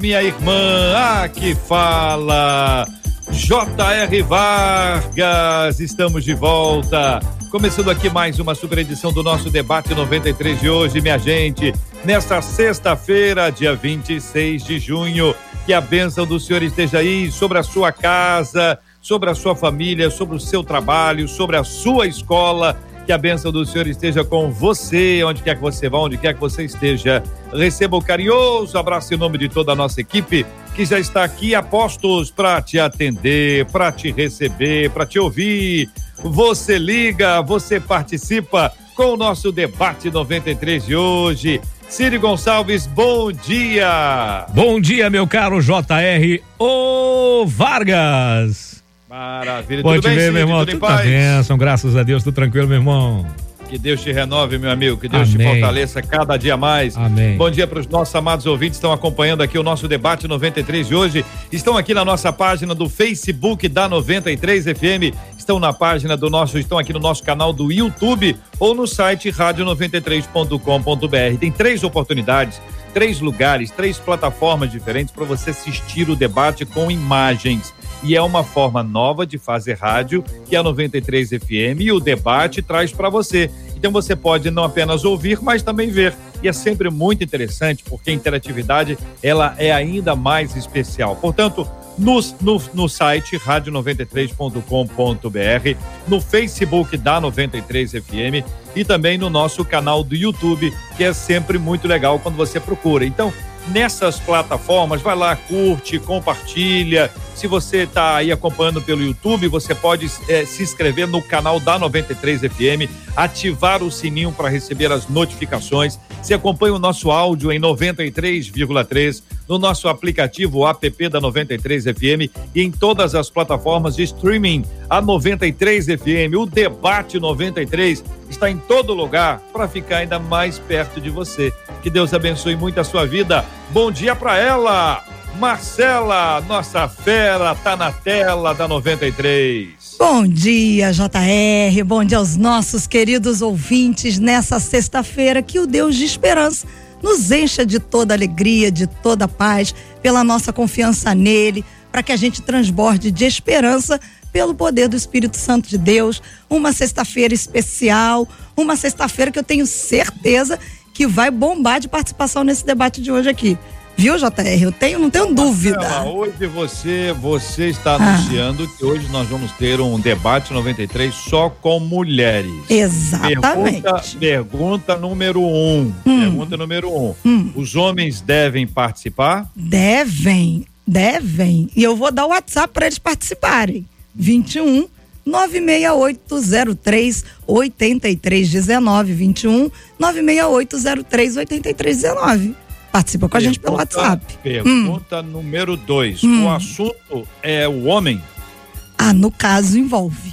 Minha irmã. Ah, que fala. J.R. Vargas. Estamos de volta. Começando aqui mais uma super edição do nosso debate 93 de hoje, minha gente. Nesta sexta-feira, dia 26 de junho, que a bênção do Senhor esteja aí sobre a sua casa, sobre a sua família, sobre o seu trabalho, sobre a sua escola. Que a bênção do Senhor esteja com você, onde quer que você vá, onde quer que você esteja. Receba o carinhoso abraço em nome de toda a nossa equipe que já está aqui a postos para te atender, para te receber, para te ouvir. Você liga, você participa com o nosso debate 93 de hoje. Ciro Gonçalves, bom dia. Bom dia, meu caro JR O Vargas. Maravilha. Bom tudo te bem, ver, Cid? meu irmão. Tudo Tudo na bênção, graças a Deus, tudo tranquilo, meu irmão. Que Deus te renove, meu amigo. Que Deus te Amém. fortaleça cada dia mais. Amém. Bom dia para os nossos amados ouvintes que estão acompanhando aqui o nosso debate 93 de hoje. Estão aqui na nossa página do Facebook da 93 FM. Estão na página do nosso, estão aqui no nosso canal do YouTube ou no site radio93.com.br. Tem três oportunidades, três lugares, três plataformas diferentes para você assistir o debate com imagens. E é uma forma nova de fazer rádio que é a 93 FM e o debate traz para você. Então você pode não apenas ouvir, mas também ver. E é sempre muito interessante, porque a interatividade ela é ainda mais especial. Portanto, no, no, no site rádio93.com.br, no Facebook da 93 FM e também no nosso canal do YouTube, que é sempre muito legal quando você procura. Então, nessas plataformas, vai lá, curte, compartilha. Se você está aí acompanhando pelo YouTube, você pode eh, se inscrever no canal da 93 FM, ativar o sininho para receber as notificações. Se acompanha o nosso áudio em 93,3 no nosso aplicativo app da 93 FM e em todas as plataformas de streaming. A 93 FM, o debate 93 está em todo lugar para ficar ainda mais perto de você. Que Deus abençoe muito a sua vida. Bom dia para ela, Marcela, nossa fera, tá na tela da 93. Bom dia, JR. Bom dia aos nossos queridos ouvintes nessa sexta-feira. Que o Deus de esperança nos encha de toda alegria, de toda paz, pela nossa confiança nele, para que a gente transborde de esperança pelo poder do Espírito Santo de Deus. Uma sexta-feira especial, uma sexta-feira que eu tenho certeza que vai bombar de participação nesse debate de hoje aqui. Viu, JR? Eu tenho, não tenho dúvida. Hoje você, você está Ah. anunciando que hoje nós vamos ter um debate 93 só com mulheres. Exatamente. Pergunta, pergunta número um. Pergunta número um. Hum. Os homens devem participar? Devem, devem. E eu vou dar o WhatsApp para eles participarem. 21 96803 8319 21 96803 8319. Participa com a gente pelo Pergunta- WhatsApp. Hum. Pergunta número dois. O assunto é o homem? Ah, no caso envolve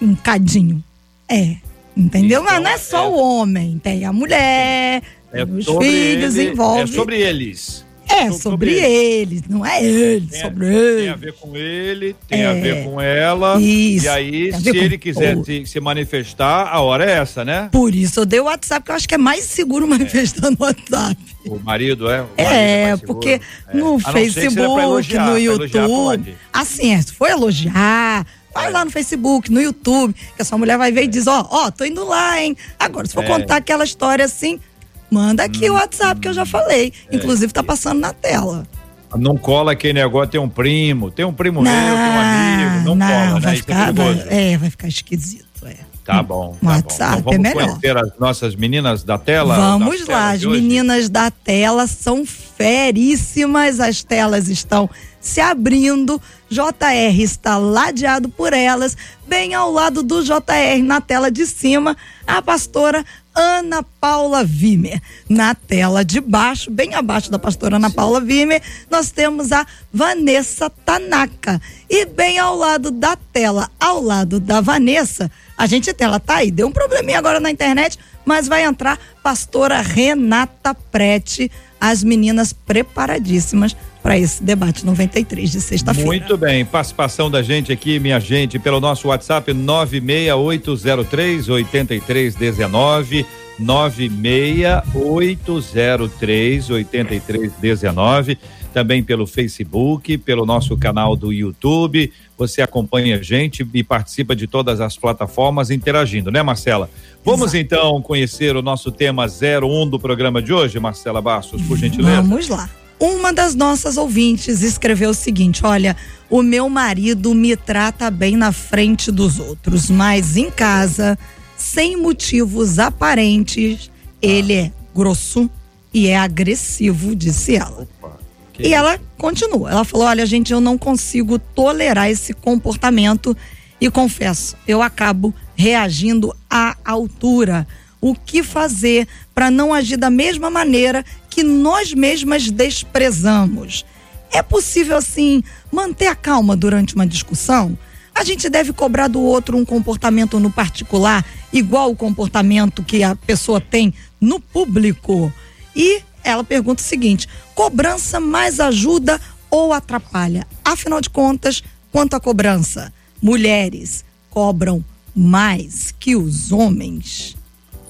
um cadinho. É. Entendeu? Então, Mas não é só é- o homem, tem a mulher, É os filhos, ele- envolve. É sobre eles. É, sobre sobre, ele. eles, não é ele, Tem, sobre tem ele. a ver com ele, tem a É. ver com ela. Isso, E aí, tem a se ele quiser o- se, se manifestar, a hora é essa, né? Por isso eu dei o WhatsApp, que eu acho que é mais seguro manifestar no WhatsApp. O marido é? O marido É, seguro. porque É. no não Facebook, elogiar, no YouTube. Assim, é, se for elogiar, vai É. lá no Facebook, no YouTube, que a sua mulher vai ver e diz: Ó, ó, tô indo lá, hein? Agora, se for É. contar aquela história assim, manda aqui o WhatsApp que eu já falei. É. Inclusive, tá passando na tela. Não cola aquele negócio, tem um primo, tem um primo meu, tem um amigo, não, cola, né? vai Isso é ficar, vai, perigoso. é, vai ficar esquisito, é. Tá bom. No tá WhatsApp bom. Então, é vamos melhor. conhecer as nossas meninas da tela? Vamos lá, as meninas da tela são feríssimas, as telas estão se abrindo. JR está ladeado por elas, bem ao lado do JR na tela de cima, a pastora Ana Paula Vimer. Na tela de baixo, bem abaixo da pastora Ana Paula Vimer, nós temos a Vanessa Tanaka. E bem ao lado da tela, ao lado da Vanessa, a gente tem, ela tá aí, deu um probleminha agora na internet, mas vai entrar pastora Renata Prete, as meninas preparadíssimas para esse debate 93 de sexta-feira. Muito bem, participação da gente aqui, minha gente, pelo nosso WhatsApp 96803 8319 96803 8319 também pelo Facebook, pelo nosso canal do YouTube. Você acompanha a gente e participa de todas as plataformas interagindo, né, Marcela? Vamos Exato. então conhecer o nosso tema 01 do programa de hoje, Marcela Bastos, por gentileza. Vamos lá. Uma das nossas ouvintes escreveu o seguinte: Olha, o meu marido me trata bem na frente dos outros, mas em casa, sem motivos aparentes, ele é grosso e é agressivo, disse ela. Opa, e ela continua. Ela falou: Olha, gente, eu não consigo tolerar esse comportamento e confesso, eu acabo reagindo à altura. O que fazer para não agir da mesma maneira que nós mesmas desprezamos. É possível, assim, manter a calma durante uma discussão? A gente deve cobrar do outro um comportamento no particular, igual o comportamento que a pessoa tem no público? E ela pergunta o seguinte: cobrança mais ajuda ou atrapalha? Afinal de contas, quanto à cobrança, mulheres cobram mais que os homens?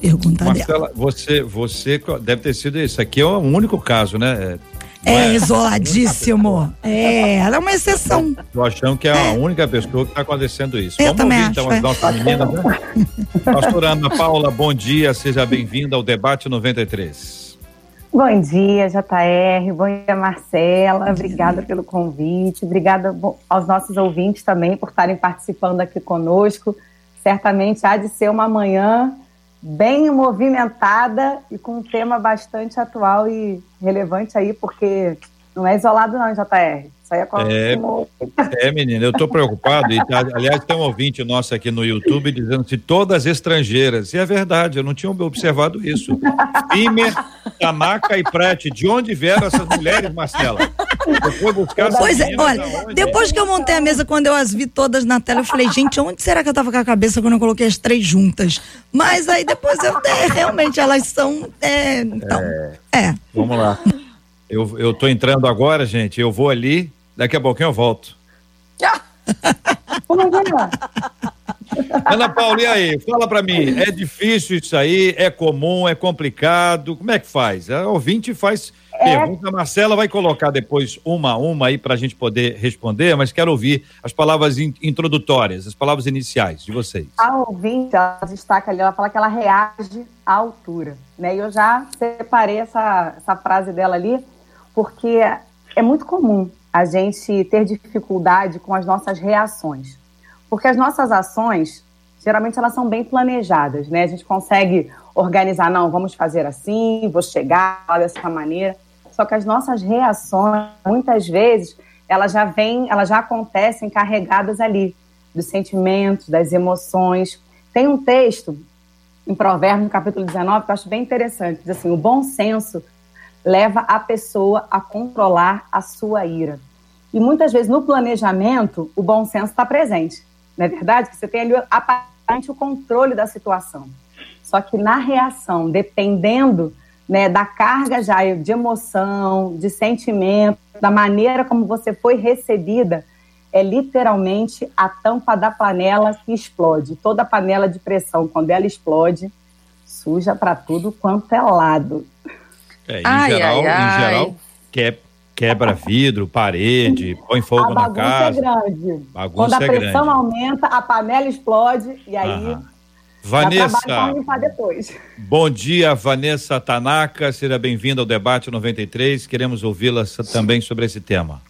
Pergunta Marcela, dela. Você, você deve ter sido isso. Aqui é o único caso, né? É, é isoladíssimo. É, ela é uma exceção. Tô achando que é, é. a única pessoa que está acontecendo isso. Eu Vamos ouvir então acho, então as nossas meninas, né? Pastora Ana Paula, bom dia, seja bem-vinda ao Debate 93. Bom dia, JR. Bom dia, Marcela. Obrigada pelo convite. Obrigada aos nossos ouvintes também por estarem participando aqui conosco. Certamente há de ser uma manhã bem movimentada e com um tema bastante atual e relevante aí, porque não é isolado não, JR. Isso aí é, é, é menina, eu estou preocupado. E, tá, aliás, tem um ouvinte nosso aqui no YouTube dizendo que todas estrangeiras. E é verdade, eu não tinha observado isso. Pimer, Tamaka e Prete, de onde vieram essas mulheres, Marcela? Depois buscar Pois é, olha, depois que eu montei a mesa, quando eu as vi todas na tela, eu falei, gente, onde será que eu tava com a cabeça quando eu coloquei as três juntas? Mas aí depois eu, é, realmente, elas são, é, então, é. é. Vamos lá. Eu, eu tô entrando agora, gente, eu vou ali, Daqui a pouquinho eu volto. Ana Paula, e aí? Fala para mim, é difícil isso aí? É comum? É complicado? Como é que faz? A ouvinte faz é... pergunta, a Marcela vai colocar depois uma a uma aí para a gente poder responder, mas quero ouvir as palavras in introdutórias, as palavras iniciais de vocês. A ouvinte, ela destaca ali, ela fala que ela reage à altura, né? E eu já separei essa, essa frase dela ali, porque é muito comum a gente ter dificuldade com as nossas reações. Porque as nossas ações, geralmente, elas são bem planejadas, né? A gente consegue organizar, não, vamos fazer assim, vou chegar dessa maneira. Só que as nossas reações, muitas vezes, elas já vêm, elas já acontecem carregadas ali dos sentimentos, das emoções. Tem um texto em Provérbios, capítulo 19, que eu acho bem interessante. Diz assim: o bom senso leva a pessoa a controlar a sua ira. E muitas vezes no planejamento, o bom senso está presente. Não é verdade? Você tem ali aparentemente o controle da situação. Só que na reação, dependendo né, da carga já de emoção, de sentimento, da maneira como você foi recebida, é literalmente a tampa da panela que explode. Toda panela de pressão, quando ela explode, suja para tudo quanto é lado. É, em ai, geral, ai, ai. em geral, que, quebra vidro, parede, põe fogo na casa. É grande. Bagunça Quando a é pressão grande. aumenta, a panela explode e aí. Aham. Vanessa. Bom dia, Vanessa Tanaka. Seja bem-vinda ao debate 93. Queremos ouvi-la também sobre esse tema.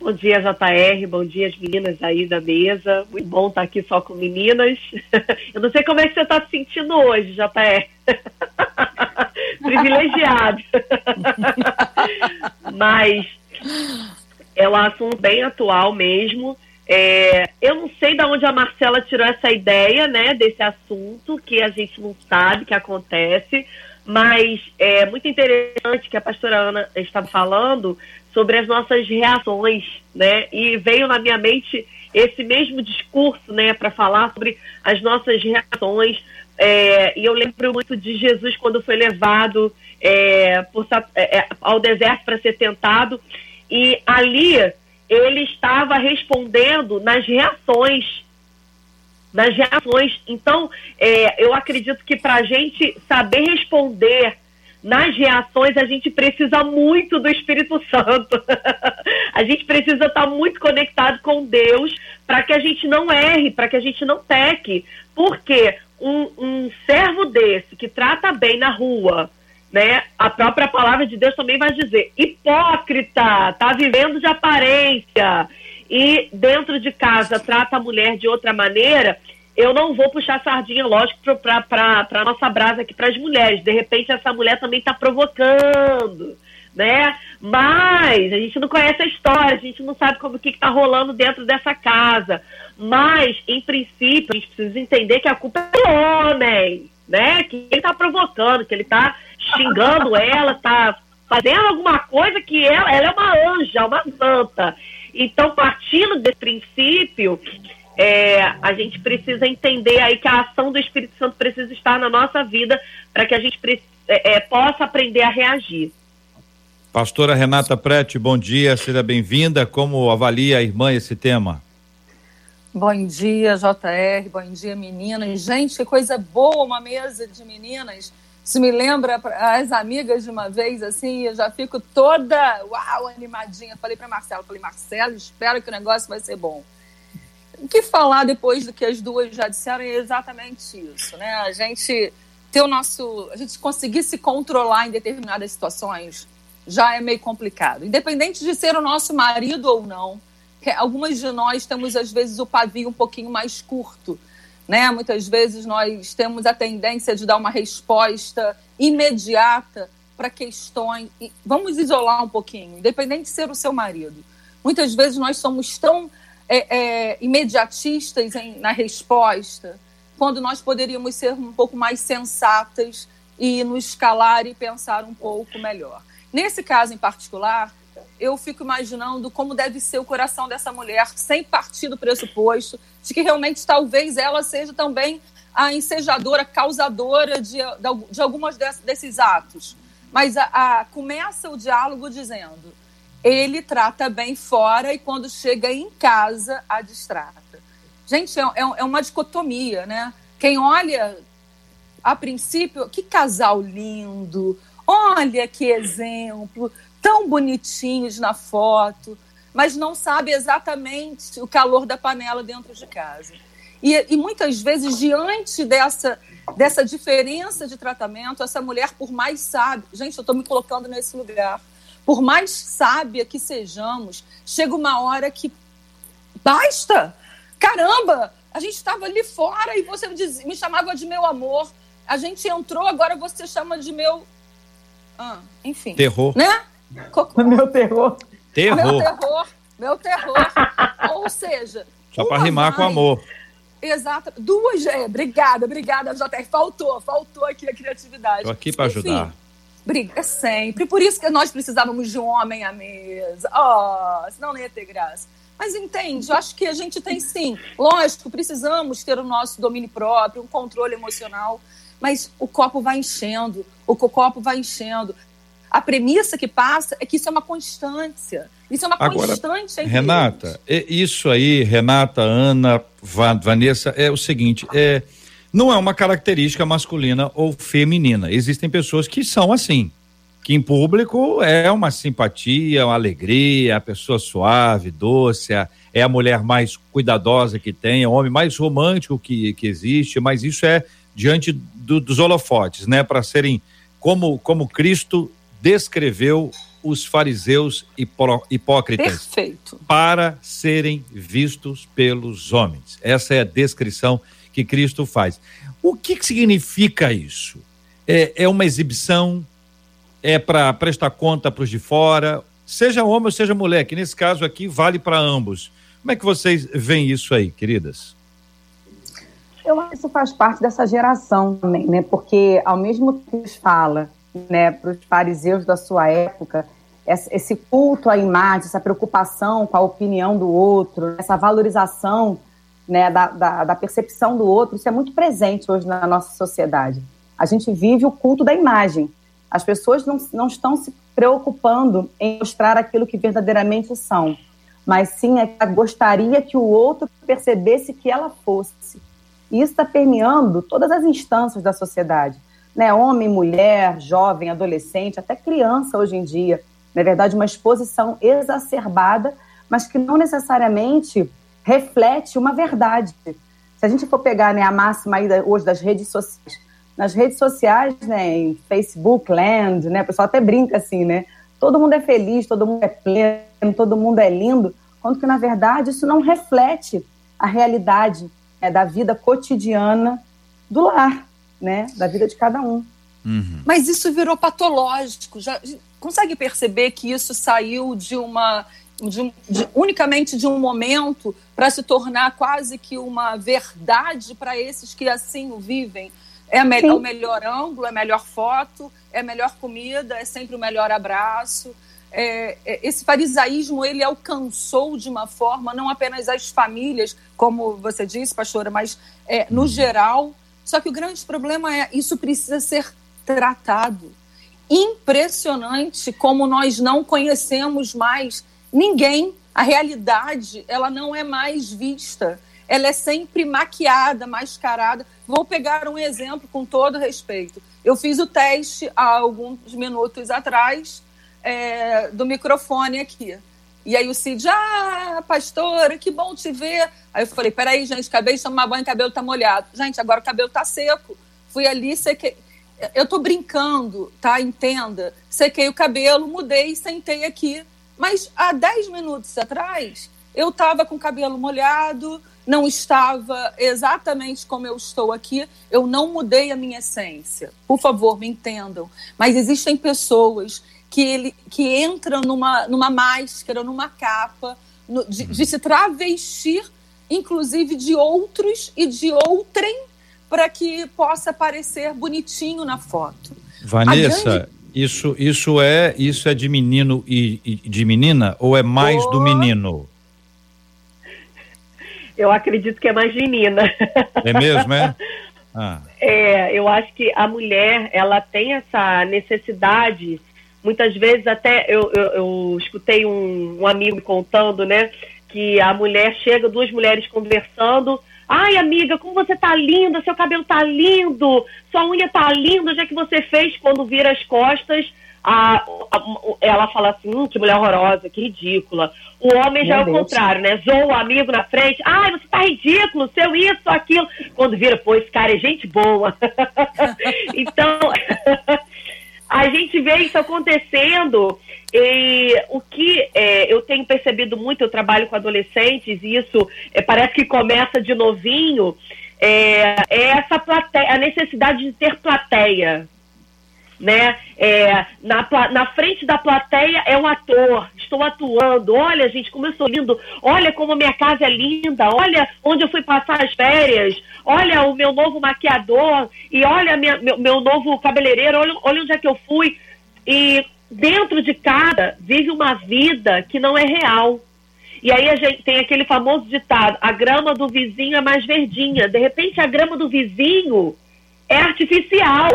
Bom dia, JR. Bom dia, as meninas aí da mesa. Muito bom estar aqui só com meninas. Eu não sei como é que você está se sentindo hoje, JR. Privilegiado. Mas É um assunto bem atual mesmo. É, eu não sei de onde a Marcela tirou essa ideia, né, desse assunto, que a gente não sabe que acontece, mas é muito interessante que a pastora Ana estava falando sobre as nossas reações, né, e veio na minha mente esse mesmo discurso, né, para falar sobre as nossas reações, é, e eu lembro muito de Jesus quando foi levado é, por, é, é, ao deserto para ser tentado, e ali ele estava respondendo nas reações. Nas reações. Então, é, eu acredito que para a gente saber responder nas reações, a gente precisa muito do Espírito Santo. a gente precisa estar muito conectado com Deus para que a gente não erre, para que a gente não peque. Porque um, um servo desse que trata bem na rua, né? A própria palavra de Deus também vai dizer: hipócrita, tá vivendo de aparência e dentro de casa trata a mulher de outra maneira. Eu não vou puxar sardinha, lógico, para nossa brasa aqui para as mulheres. De repente, essa mulher também está provocando, né? Mas a gente não conhece a história, a gente não sabe como que está rolando dentro dessa casa. Mas, em princípio, a gente precisa entender que a culpa é do homem, né? Que ele está provocando, que ele está xingando ela, tá fazendo alguma coisa que ela, ela é uma anja, uma santa. Então, partindo desse princípio, é, a gente precisa entender aí que a ação do Espírito Santo precisa estar na nossa vida para que a gente é, é, possa aprender a reagir. Pastora Renata Prete, bom dia, seja bem-vinda. Como avalia a irmã esse tema? Bom dia, JR, bom dia, meninas. Gente, que coisa boa uma mesa de meninas isso me lembra as amigas de uma vez, assim, eu já fico toda, uau, animadinha. Falei para Marcelo, falei, Marcelo, espero que o negócio vai ser bom. O que falar depois do que as duas já disseram é exatamente isso, né? A gente ter o nosso, a gente conseguir se controlar em determinadas situações já é meio complicado. Independente de ser o nosso marido ou não, algumas de nós temos às vezes o pavio um pouquinho mais curto né? Muitas vezes nós temos a tendência de dar uma resposta imediata para questões. Vamos isolar um pouquinho, independente de ser o seu marido. Muitas vezes nós somos tão é, é, imediatistas em, na resposta, quando nós poderíamos ser um pouco mais sensatas e nos calar e pensar um pouco melhor. Nesse caso em particular, eu fico imaginando como deve ser o coração dessa mulher, sem partir do pressuposto de que realmente talvez ela seja também a ensejadora, causadora de, de algumas desses atos. Mas a, a, começa o diálogo dizendo: ele trata bem fora e quando chega em casa a distrata. Gente, é, é, é uma dicotomia, né? Quem olha, a princípio, que casal lindo, olha que exemplo, tão bonitinhos na foto, mas não sabe exatamente o calor da panela dentro de casa. E, e muitas vezes, diante dessa, dessa diferença de tratamento, essa mulher, por mais sábia, gente, eu estou me colocando nesse lugar, por mais sábia que sejamos, chega uma hora que basta! Caramba! A gente estava ali fora e você me chamava de meu amor. A gente entrou, agora você chama de meu. Ah, enfim. Terror. Né? Meu terror. Terror. Meu terror. Meu terror. Ou seja. Só para rimar com amor. Exato. Duas. É, obrigada, obrigada, JR. Faltou, faltou aqui a criatividade. Estou aqui para ajudar. Briga é sempre. Por isso que nós precisávamos de um homem à mesa. Oh, senão não ia ter graça. Mas entende, eu acho que a gente tem sim. Lógico, precisamos ter o nosso domínio próprio, um controle emocional. Mas o copo vai enchendo, o copo vai enchendo a premissa que passa é que isso é uma constância. Isso é uma Agora, constante. Renata, é isso aí, Renata, Ana, Vanessa, é o seguinte, é não é uma característica masculina ou feminina. Existem pessoas que são assim, que em público é uma simpatia, uma alegria, a pessoa suave, doce, é a mulher mais cuidadosa que tem, é o homem mais romântico que, que existe, mas isso é diante do, dos holofotes, né? Para serem como, como Cristo descreveu os fariseus hipócritas Perfeito. para serem vistos pelos homens. Essa é a descrição que Cristo faz. O que, que significa isso? É, é uma exibição? É para prestar conta para os de fora? seja homem ou seja mulher, que nesse caso aqui vale para ambos. Como é que vocês veem isso aí, queridas? Eu acho que isso faz parte dessa geração também, né? Porque ao mesmo tempo que fala, né, para os fariseus da sua época, esse culto à imagem, essa preocupação com a opinião do outro, essa valorização né, da, da, da, percepção do outro, isso é muito presente hoje na nossa sociedade. A gente vive o culto da imagem. As pessoas não, não estão se preocupando em mostrar aquilo que verdadeiramente são, mas sim é que gostaria que o outro percebesse que ela fosse. E isso está permeando todas as instâncias da sociedade. Né? Homem, mulher, jovem, adolescente, até criança hoje em dia na verdade, uma exposição exacerbada, mas que não necessariamente reflete uma verdade. Se a gente for pegar né, a máxima hoje das redes sociais, nas redes sociais, né, em Facebook, Land, né, o pessoal até brinca assim, né? Todo mundo é feliz, todo mundo é pleno, todo mundo é lindo, quando que na verdade isso não reflete a realidade né, da vida cotidiana do lar, né, da vida de cada um. Uhum. Mas isso virou patológico. Já, consegue perceber que isso saiu de uma. De, de, unicamente de um momento para se tornar quase que uma verdade para esses que assim o vivem. É, me, é o melhor ângulo, é a melhor foto, é a melhor comida, é sempre o melhor abraço. É, é, esse farisaísmo ele alcançou de uma forma não apenas as famílias, como você disse, pastora, mas é, no geral. Só que o grande problema é isso precisa ser tratado. Impressionante como nós não conhecemos mais ninguém. A realidade, ela não é mais vista. Ela é sempre maquiada, mascarada. Vou pegar um exemplo com todo respeito. Eu fiz o teste há alguns minutos atrás é, do microfone aqui. E aí o Cid, ah, pastora, que bom te ver. Aí eu falei, peraí, gente, acabei de tomar banho, o cabelo tá molhado. Gente, agora o cabelo tá seco. Fui ali, sequei eu tô brincando, tá? Entenda. Sequei o cabelo, mudei, sentei aqui. Mas há 10 minutos atrás, eu estava com o cabelo molhado, não estava exatamente como eu estou aqui, eu não mudei a minha essência. Por favor, me entendam. Mas existem pessoas que, ele, que entram numa, numa máscara, numa capa, no, de, de se travestir, inclusive de outros e de outrem para que possa parecer bonitinho na foto. Vanessa, grande... isso isso é isso é de menino e, e de menina ou é mais oh. do menino? Eu acredito que é mais de menina. É mesmo, é? Ah. É, eu acho que a mulher ela tem essa necessidade. Muitas vezes até eu, eu, eu escutei um, um amigo me contando, né, que a mulher chega, duas mulheres conversando, Ai, amiga, como você tá linda, seu cabelo tá lindo, sua unha tá linda, já que você fez quando vira as costas. A, a, ela fala assim, hum, que mulher horrorosa, que ridícula. O homem já é o contrário, né? Zoa o amigo na frente. Ai, você tá ridículo, seu isso, aquilo. Quando vira, pô, esse cara é gente boa. então, a gente vê isso acontecendo e o que é, eu tenho percebido muito, eu trabalho com adolescentes, e isso é, parece que começa de novinho, é, é, essa plateia, a necessidade de ter plateia. Né? É, na, na frente da plateia é um ator, estou atuando, olha gente, como eu sou lindo, olha como minha casa é linda, olha onde eu fui passar as férias, olha o meu novo maquiador, e olha minha, meu, meu novo cabeleireiro, olha, olha onde é que eu fui. E dentro de cada vive uma vida que não é real. E aí a gente tem aquele famoso ditado: a grama do vizinho é mais verdinha. De repente, a grama do vizinho é artificial.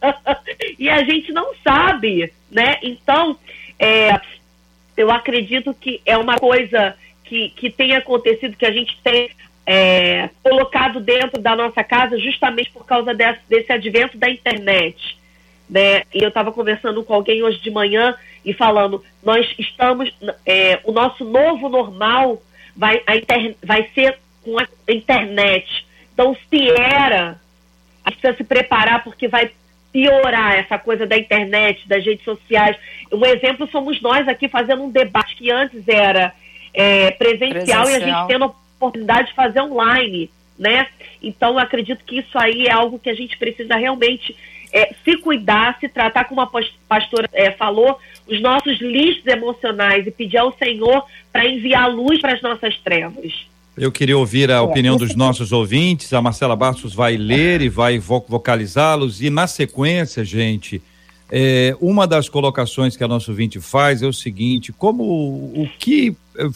e a gente não sabe, né? Então, é, eu acredito que é uma coisa que, que tem acontecido, que a gente tem é, colocado dentro da nossa casa justamente por causa desse, desse advento da internet né? E eu estava conversando com alguém hoje de manhã e falando, nós estamos, é, o nosso novo normal vai, a inter, vai ser com a internet. Então, se era, a gente precisa se preparar porque vai piorar essa coisa da internet, das redes sociais. Um exemplo somos nós aqui fazendo um debate que antes era é, presencial, presencial, e a gente tendo a oportunidade de fazer online, né? Então, eu acredito que isso aí é algo que a gente precisa realmente é, se cuidar, se tratar, como a pastora é, falou, os nossos lixos emocionais e pedir ao Senhor para enviar luz para as nossas trevas. Eu queria ouvir a opinião dos nossos ouvintes. A Marcela Bastos vai ler e vai vocalizá-los. E na sequência, gente, é, uma das colocações que a nosso ouvinte faz é o seguinte: como o que eh,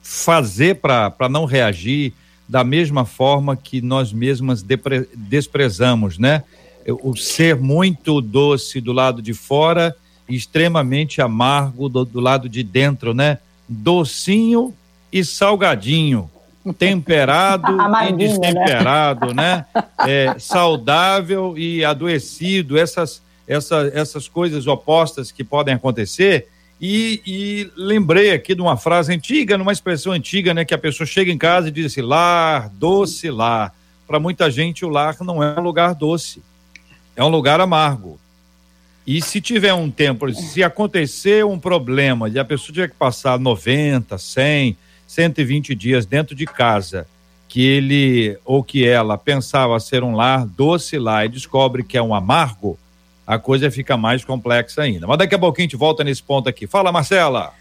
fazer para não reagir da mesma forma que nós mesmas depre, desprezamos, né? O ser muito doce do lado de fora e extremamente amargo do, do lado de dentro, né? Docinho e salgadinho temperado e né? destemperado, né? né? É, saudável e adoecido, essas, essa, essas coisas opostas que podem acontecer. E, e, lembrei aqui de uma frase antiga, numa expressão antiga, né? Que a pessoa chega em casa e diz assim, lar, doce lar. Para muita gente, o lar não é um lugar doce, é um lugar amargo. E se tiver um tempo, se acontecer um problema e a pessoa tiver que passar 90, 100, 120 dias dentro de casa, que ele ou que ela pensava ser um lar doce lá e descobre que é um amargo, a coisa fica mais complexa ainda. Mas daqui a pouquinho a gente volta nesse ponto aqui. Fala, Marcela.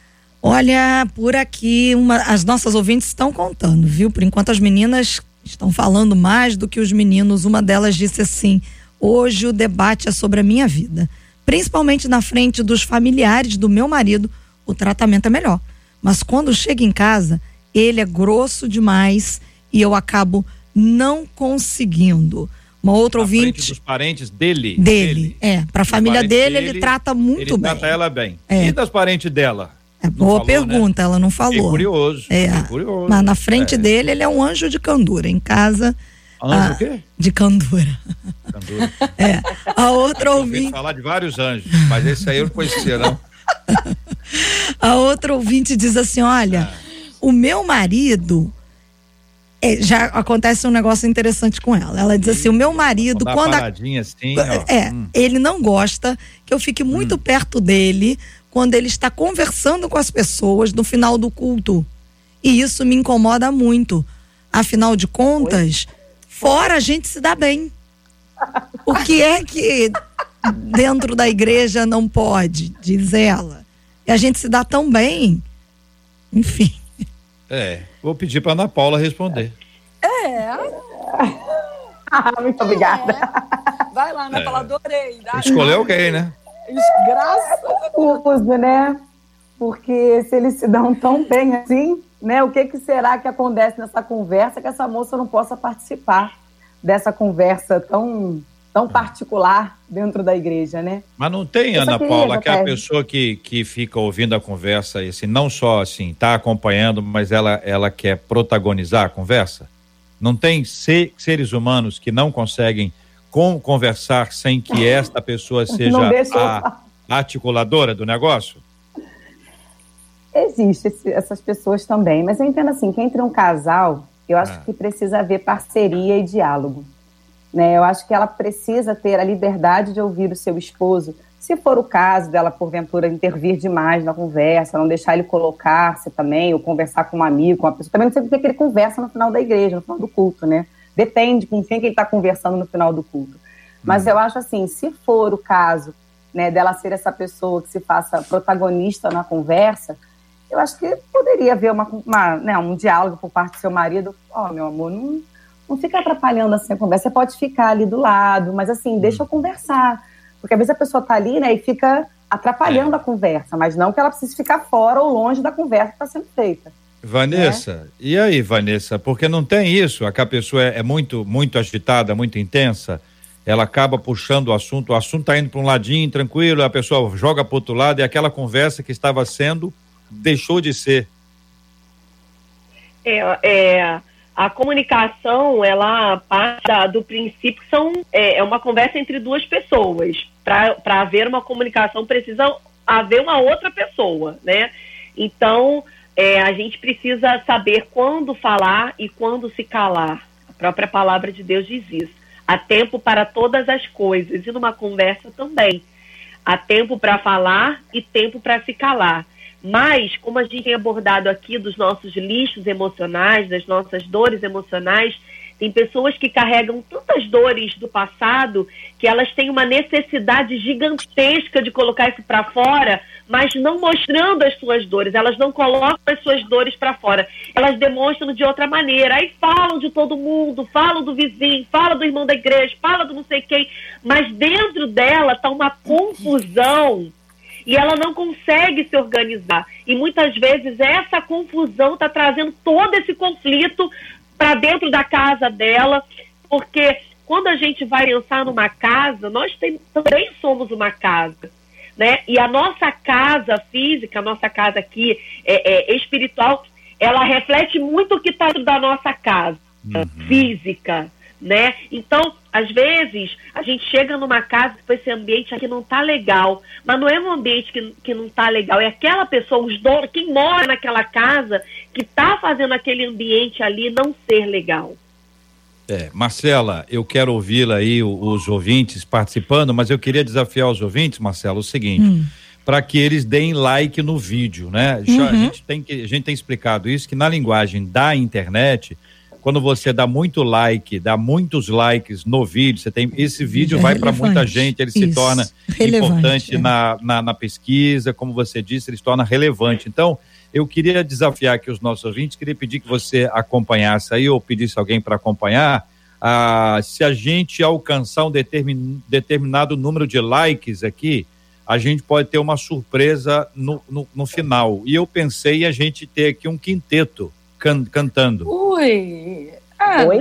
Olha, por aqui uma, as nossas ouvintes estão contando, viu? Por enquanto as meninas estão falando mais do que os meninos. Uma delas disse assim: hoje o debate é sobre a minha vida. Principalmente na frente dos familiares do meu marido, o tratamento é melhor. Mas quando chega em casa, ele é grosso demais e eu acabo não conseguindo. Uma outra Na ouvinte. dos parentes dele? Dele, dele. é. Para a família dele, dele, ele trata muito ele bem. Trata ela bem. É. E das parentes dela? É boa falou, né? pergunta, né? ela não falou. É curioso. É. curioso. Mas na frente é. dele, ele é um anjo de candura. Em casa. Anjo ah, o quê? De candura. Candura. É. A outra ouvinte. falar de vários anjos, mas esse aí eu não conhecia, não. a outra ouvinte diz assim: olha, o meu marido. É, já acontece um negócio interessante com ela. Ela diz assim: o meu marido, quando. A, assim, é, hum. ele não gosta que eu fique muito hum. perto dele quando ele está conversando com as pessoas no final do culto. E isso me incomoda muito. Afinal de contas, Oi? fora a gente se dá bem. O que é que dentro da igreja não pode, diz ela. E a gente se dá tão bem. Enfim. É, vou pedir para Ana Paula responder. É. ah, muito obrigada. É. Vai lá, Ana é. Paula, adorei. Escolheu alguém, né? Graças Uso, né? Porque se eles se dão tão bem assim, né? O que, que será que acontece nessa conversa que essa moça não possa participar dessa conversa tão tão particular dentro da igreja, né? Mas não tem, Ana Paula, que é a pessoa que, que fica ouvindo a conversa e assim, não só assim, tá acompanhando, mas ela, ela quer protagonizar a conversa? Não tem ser, seres humanos que não conseguem com, conversar sem que esta pessoa seja a articuladora do negócio? Existe essas pessoas também, mas eu entendo assim, que entre um casal, eu acho ah. que precisa haver parceria e diálogo. Né? Eu acho que ela precisa ter a liberdade de ouvir o seu esposo, se for o caso dela, porventura, intervir demais na conversa, não deixar ele colocar-se também, ou conversar com um amigo, com uma pessoa. Também não sei porque que ele conversa no final da igreja, no final do culto, né? Depende com quem que ele está conversando no final do culto. Mas eu acho assim, se for o caso né, dela ser essa pessoa que se faça protagonista na conversa, eu acho que poderia haver uma, uma né, um diálogo por parte do seu marido. Ó, oh, meu amor, não, não fica atrapalhando assim a conversa. Você pode ficar ali do lado, mas assim, deixa eu conversar. Porque às vezes a pessoa tá ali, né, e fica atrapalhando é. a conversa, mas não que ela precise ficar fora ou longe da conversa que está sendo feita. Vanessa, né? e aí, Vanessa? Porque não tem isso, a pessoa é, é, muito, muito agitada, muito intensa, ela acaba puxando o assunto, o assunto está indo para um ladinho, tranquilo, a pessoa joga para outro lado e aquela conversa que estava sendo deixou de ser. É, é a comunicação ela parte do princípio que são é, é uma conversa entre duas pessoas. Para haver uma comunicação precisa haver uma outra pessoa né? Então é, a gente precisa saber quando falar e quando se calar. A própria palavra de Deus diz isso. Há tempo para todas as coisas e numa conversa também. Há tempo para falar e tempo para se calar mas, como a gente tem abordado aqui dos nossos lixos emocionais, das nossas dores emocionais, Tem pessoas que carregam tantas dores do passado que elas têm uma necessidade gigantesca de colocar isso para fora, mas não mostrando as suas dores. Elas não colocam as suas dores para fora. Elas demonstram de outra maneira. Aí falam de todo mundo, falam do vizinho, falam do irmão da igreja, falam do não sei quem, mas dentro dela está uma confusão e ela não consegue se organizar. E muitas vezes essa confusão está trazendo todo esse conflito para dentro da casa dela, porque quando a gente vai pensar numa casa, nós tem, também somos uma casa. Né? E a nossa casa física, a nossa casa aqui é, é espiritual, ela reflete muito o que está dentro da nossa casa uhum. física né? Então, às vezes, a gente chega numa casa que esse ambiente aqui não tá legal, mas não é um ambiente que, que não tá legal, é aquela pessoa, os donos, quem mora naquela casa, que tá fazendo aquele ambiente ali não ser legal. É, Marcela, eu quero ouvi-la aí, os ouvintes participando, mas eu queria desafiar os ouvintes, Marcela, o seguinte. Hum para que eles deem like no vídeo, né? Uhum. A, gente tem que, a gente tem explicado isso, que na linguagem da internet, quando você dá muito like, dá muitos likes no vídeo, você tem esse vídeo é vai para muita gente, ele Isso. se torna relevante, importante é. na, na, na, pesquisa, como você disse, ele se torna relevante. Então, eu queria desafiar aqui os nossos ouvintes, queria pedir que você acompanhasse aí ou pedisse alguém para acompanhar. Ah, se a gente alcançar um determin, determinado número de likes aqui, a gente pode ter uma surpresa no, no, no final. E eu pensei a gente ter aqui um quinteto can, cantando. Ui! Ah. Oi?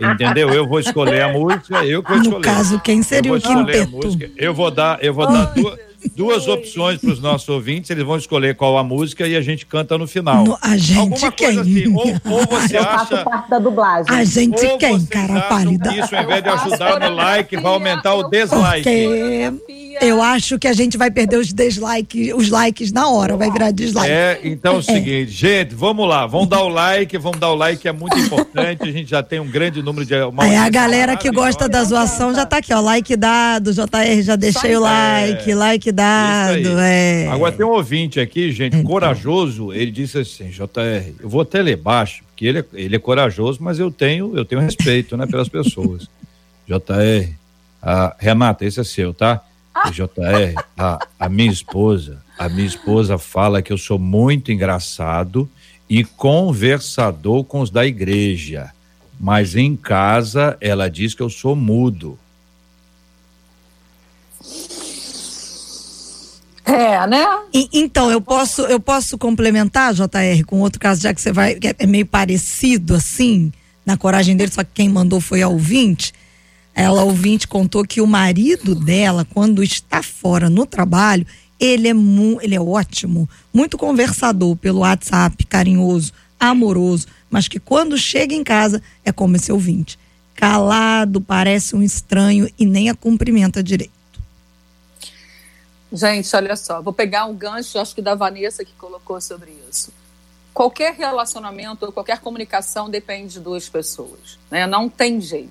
Entendeu? Eu vou escolher a música, eu vou escolher. No caso, quem seria o quinteto? Eu vou dar, eu vou oh, dar duas, duas opções para os nossos ouvintes, eles vão escolher qual a música e a gente canta no final. No, a gente Alguma quem? Assim, ou, ou, você eu acha... parte da dublagem. A gente quem, cara pálida? Isso, ao invés de ajudar no like, vai aumentar o dislike. Porque eu acho que a gente vai perder os dislikes, os likes na hora, vai virar dislike. É, então é o é. seguinte, gente, vamos lá, vamos dar o like, vamos dar o like, é muito importante, a gente já tem um grande número de... É, a galera que gosta da zoação já tá aqui, ó, like dado, JR, já deixei o like, é. like dado, é. Agora tem um ouvinte aqui, gente, então. corajoso, ele disse assim, JR, eu vou até ler baixo, porque ele é, ele é corajoso, mas eu tenho, eu tenho respeito, né, pelas pessoas. JR, ah, Renata, esse é seu, tá? JR, a, a minha esposa, a minha esposa fala que eu sou muito engraçado e conversador com os da igreja, mas em casa ela diz que eu sou mudo. É, né? E, então, eu posso, eu posso complementar, JR, com outro caso, já que você vai, que é meio parecido assim, na coragem dele, só que quem mandou foi a ouvinte. Ela, ouvinte, contou que o marido dela, quando está fora no trabalho, ele é, mu ele é ótimo, muito conversador pelo WhatsApp, carinhoso, amoroso, mas que quando chega em casa é como esse ouvinte. Calado, parece um estranho e nem a cumprimenta direito. Gente, olha só, vou pegar um gancho, acho que da Vanessa que colocou sobre isso. Qualquer relacionamento ou qualquer comunicação depende de duas pessoas, né? Não tem jeito.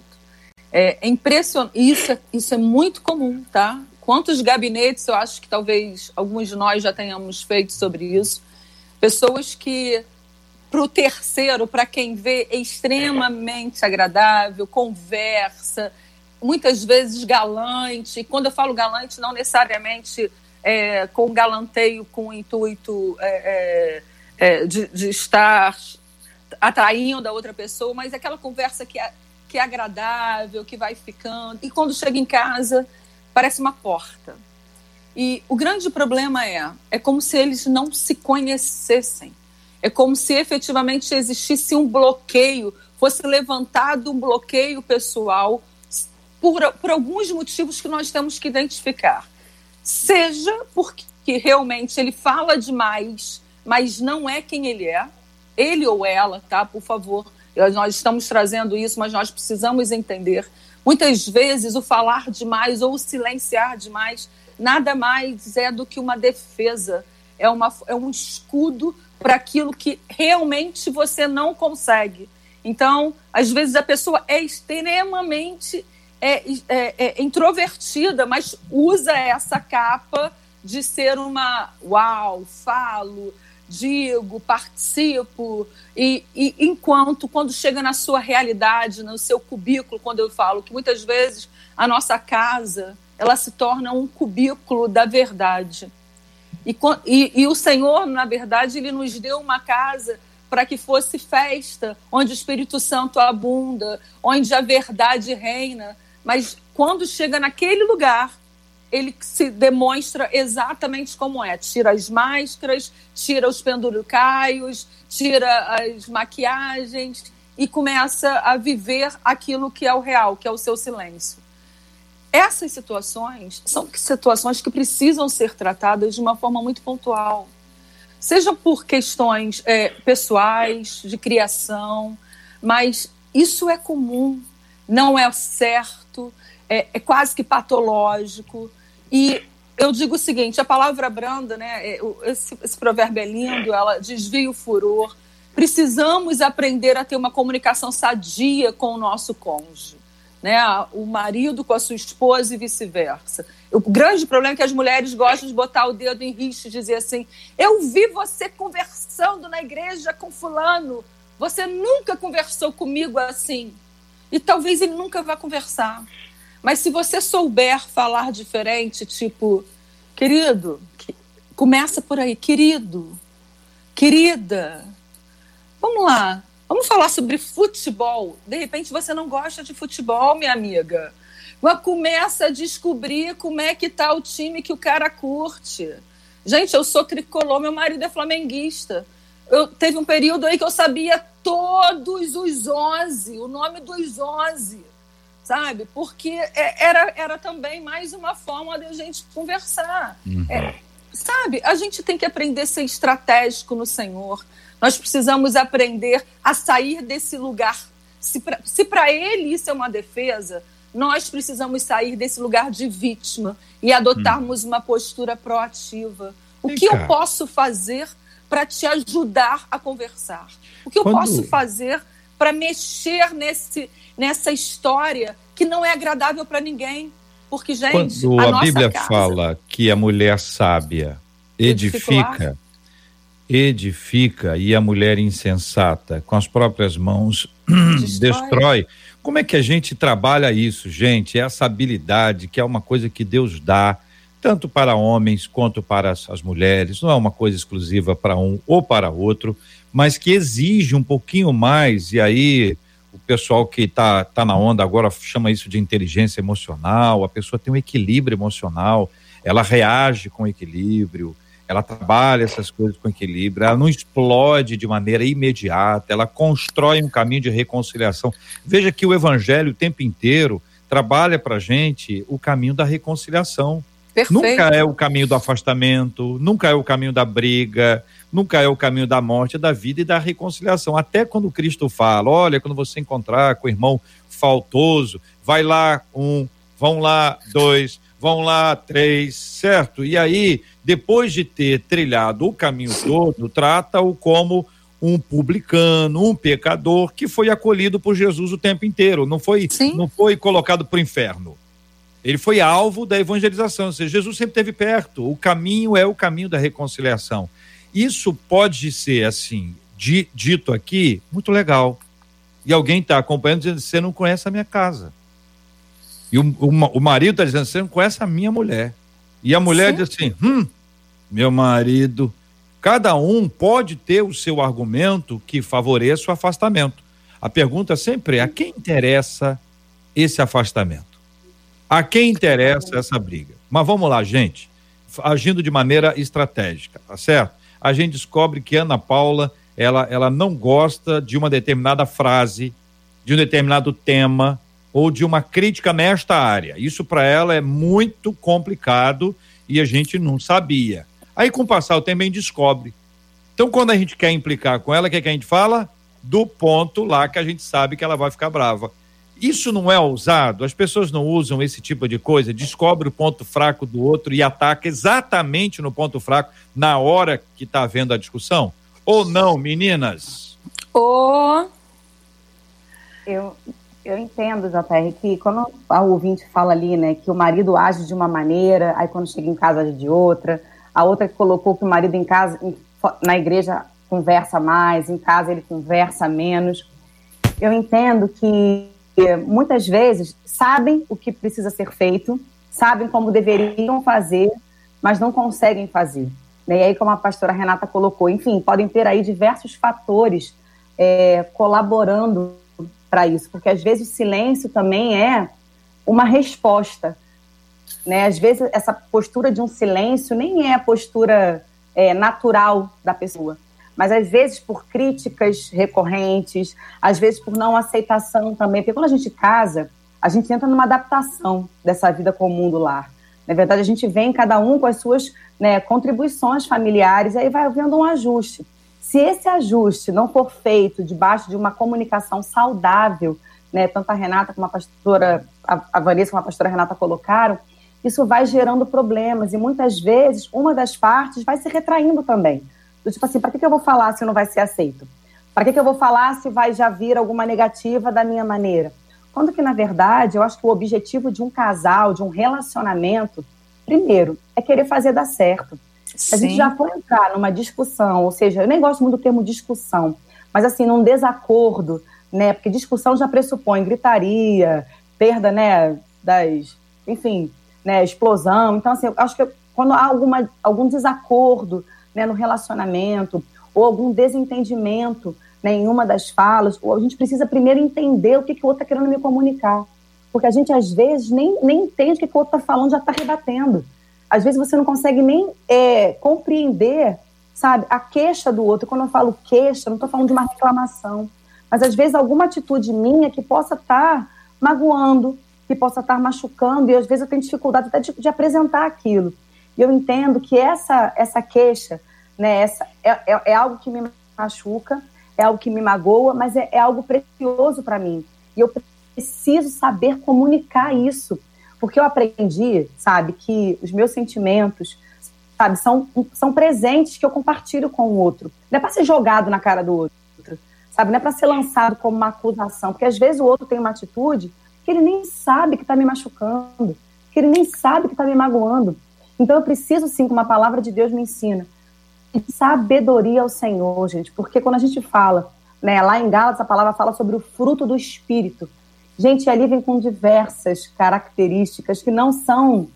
É, impressionante. Isso, é, isso é muito comum, tá? Quantos gabinetes eu acho que talvez alguns de nós já tenhamos feito sobre isso? Pessoas que, para o terceiro, para quem vê, é extremamente agradável, conversa, muitas vezes galante. Quando eu falo galante, não necessariamente é, com galanteio, com o intuito é, é, é de, de, estar atraindo a outra pessoa, mas aquela conversa que é que é agradável, que vai ficando. E quando chega em casa, parece uma porta. E o grande problema é, é como se eles não se conhecessem. É como se efetivamente existisse um bloqueio, fosse levantado um bloqueio pessoal por, por alguns motivos que nós temos que identificar. Seja porque realmente ele fala demais, mas não é quem ele é, ele ou ela, tá? Por favor, nós estamos trazendo isso, mas nós precisamos entender. Muitas vezes o falar demais ou o silenciar demais nada mais é do que uma defesa, é, uma, é um escudo para aquilo que realmente você não consegue. Então, às vezes a pessoa é extremamente é, é, é introvertida, mas usa essa capa de ser uma uau, falo, digo, participo, e, e, enquanto, quando chega na sua realidade, no seu cubículo, quando eu falo que muitas vezes a nossa casa ela se torna um cubículo da verdade. E, e, e o Senhor, na verdade, ele nos deu uma casa para que fosse festa, onde o Espírito Santo abunda, onde a verdade reina. Mas quando chega naquele lugar, ele se demonstra exatamente como é. Tira as máscaras, tira os penduricaios, tira as maquiagens e começa a viver aquilo que é o real, que é o seu silêncio. Essas situações são situações que precisam ser tratadas de uma forma muito pontual. Seja por questões é, pessoais, de criação, mas isso é comum, não é certo, é, é quase que patológico. E eu digo o seguinte: a palavra branda, né, é, esse, esse provérbio é lindo, ela desvia o furor. Precisamos aprender a ter uma comunicação sadia com o nosso cônjuge né, o marido com a sua esposa e vice-versa. O grande problema é que as mulheres gostam de botar o dedo em risco e dizer assim: eu vi você conversando na igreja com fulano, você nunca conversou comigo assim. E talvez ele nunca vá conversar. Mas se você souber falar diferente, tipo, querido, começa por aí, querido, querida, vamos lá, Vamos falar sobre futebol. De repente você não gosta de futebol, minha amiga. Mas começa a descobrir como é que tá o time que o cara curte. Gente, eu sou tricolor, meu marido é flamenguista. Eu, teve um período aí que eu sabia todos os 11, o nome dos 11, sabe? Porque é, era, era também mais uma forma de a gente conversar. Uhum. É, sabe? A gente tem que aprender a ser estratégico no Senhor. Nós precisamos aprender a sair desse lugar. Se para ele isso é uma defesa, nós precisamos sair desse lugar de vítima e adotarmos hum. uma postura proativa. O que eu posso fazer para te ajudar a conversar? O que eu Quando... posso fazer para mexer nesse, nessa história que não é agradável para ninguém? Porque, gente, Quando a, a Bíblia casa... fala que a mulher sábia edifica, edifica e a mulher insensata com as próprias mãos destrói. destrói. Como é que a gente trabalha isso, gente? Essa habilidade que é uma coisa que Deus dá tanto para homens quanto para as, as mulheres, não é uma coisa exclusiva para um ou para outro, mas que exige um pouquinho mais, e aí o pessoal que está tá na onda agora chama isso de inteligência emocional, a pessoa tem um equilíbrio emocional, ela reage com equilíbrio, ela trabalha essas coisas com equilíbrio, ela não explode de maneira imediata, ela constrói um caminho de reconciliação. Veja que o evangelho o tempo inteiro trabalha para gente o caminho da reconciliação. Perfeito. Nunca é o caminho do afastamento, nunca é o caminho da briga, nunca é o caminho da morte, é da vida e da reconciliação. Até quando Cristo fala, olha, quando você encontrar com o irmão faltoso, vai lá um, vão lá dois, vão lá três, certo? E aí, depois de ter trilhado o caminho todo, trata-o como um publicano, um pecador que foi acolhido por Jesus o tempo inteiro, não foi, não foi colocado para o inferno. Ele foi alvo da evangelização, ou seja, Jesus sempre esteve perto. O caminho é o caminho da reconciliação. Isso pode ser assim, dito aqui, muito legal. E alguém está acompanhando dizendo: você não conhece a minha casa. E o, o, o marido está dizendo: você não conhece a minha mulher. E a mulher Sim. diz assim: hum, meu marido. Cada um pode ter o seu argumento que favoreça o afastamento. A pergunta sempre é: a quem interessa esse afastamento? A quem interessa essa briga? Mas vamos lá, gente, agindo de maneira estratégica, tá certo? A gente descobre que Ana Paula ela, ela não gosta de uma determinada frase, de um determinado tema, ou de uma crítica nesta área. Isso para ela é muito complicado e a gente não sabia. Aí, com o passar o gente descobre. Então, quando a gente quer implicar com ela, o que, é que a gente fala? Do ponto lá que a gente sabe que ela vai ficar brava. Isso não é ousado? As pessoas não usam esse tipo de coisa, descobre o ponto fraco do outro e ataca exatamente no ponto fraco na hora que está havendo a discussão? Ou não, meninas? Ou. Eu, eu entendo, JR, que quando a ouvinte fala ali, né, que o marido age de uma maneira, aí quando chega em casa age de outra, a outra que colocou que o marido em casa na igreja conversa mais, em casa ele conversa menos. Eu entendo que muitas vezes sabem o que precisa ser feito, sabem como deveriam fazer, mas não conseguem fazer. E aí, como a pastora Renata colocou, enfim, podem ter aí diversos fatores é, colaborando para isso, porque às vezes o silêncio também é uma resposta. Né? Às vezes, essa postura de um silêncio nem é a postura é, natural da pessoa, mas às vezes por críticas recorrentes, às vezes por não aceitação também, porque quando a gente casa, a gente entra numa adaptação dessa vida comum do lar. Na verdade, a gente vem cada um com as suas né, contribuições familiares, e aí vai havendo um ajuste. Se esse ajuste não for feito debaixo de uma comunicação saudável, né, tanto a Renata como a pastora, a, Vanessa como a pastora Renata colocaram, isso vai gerando problemas e muitas vezes uma das partes vai se retraindo também. Do tipo assim, para que, que eu vou falar se não vai ser aceito? Para que, que eu vou falar se vai já vir alguma negativa da minha maneira? Quando que, na verdade, eu acho que o objetivo de um casal, de um relacionamento, primeiro, é querer fazer dar certo. Sim. A gente já foi entrar numa discussão, ou seja, eu nem gosto muito do termo discussão, mas assim, num desacordo, né? Porque discussão já pressupõe gritaria, perda, né, das, enfim, né, explosão. Então, assim, eu acho que quando há alguma, algum desacordo né, no relacionamento ou algum desentendimento né, em uma das falas, a gente precisa primeiro entender o que, que o outro está querendo me comunicar. Porque a gente, às vezes, nem, nem entende o que, que o outro está falando, já está rebatendo. Às vezes você não consegue nem é, compreender, sabe, a queixa do outro. Quando eu falo queixa, não estou falando de uma reclamação. Mas, às vezes, alguma atitude minha que possa estar tá magoando, que possa estar machucando, e às vezes eu tenho dificuldade até de, de apresentar aquilo. Eu entendo que essa, essa queixa, né, essa, é, é, é, algo que me machuca, é algo que me magoa, mas é, é algo precioso para mim. E eu preciso saber comunicar isso, porque eu aprendi, sabe, que os meus sentimentos, sabe, são, são presentes que eu compartilho com o outro. Não é para ser jogado na cara do outro, sabe, não é para ser lançado como uma acusação, porque às vezes o outro tem uma atitude que ele nem sabe que está me machucando, que ele nem sabe que está me magoando. Então eu preciso sim, como a palavra de Deus me ensina, de sabedoria ao Senhor, gente, porque quando a gente fala, né, lá em Gálatas a palavra fala sobre o fruto do Espírito. Gente, ali vem com diversas características que não são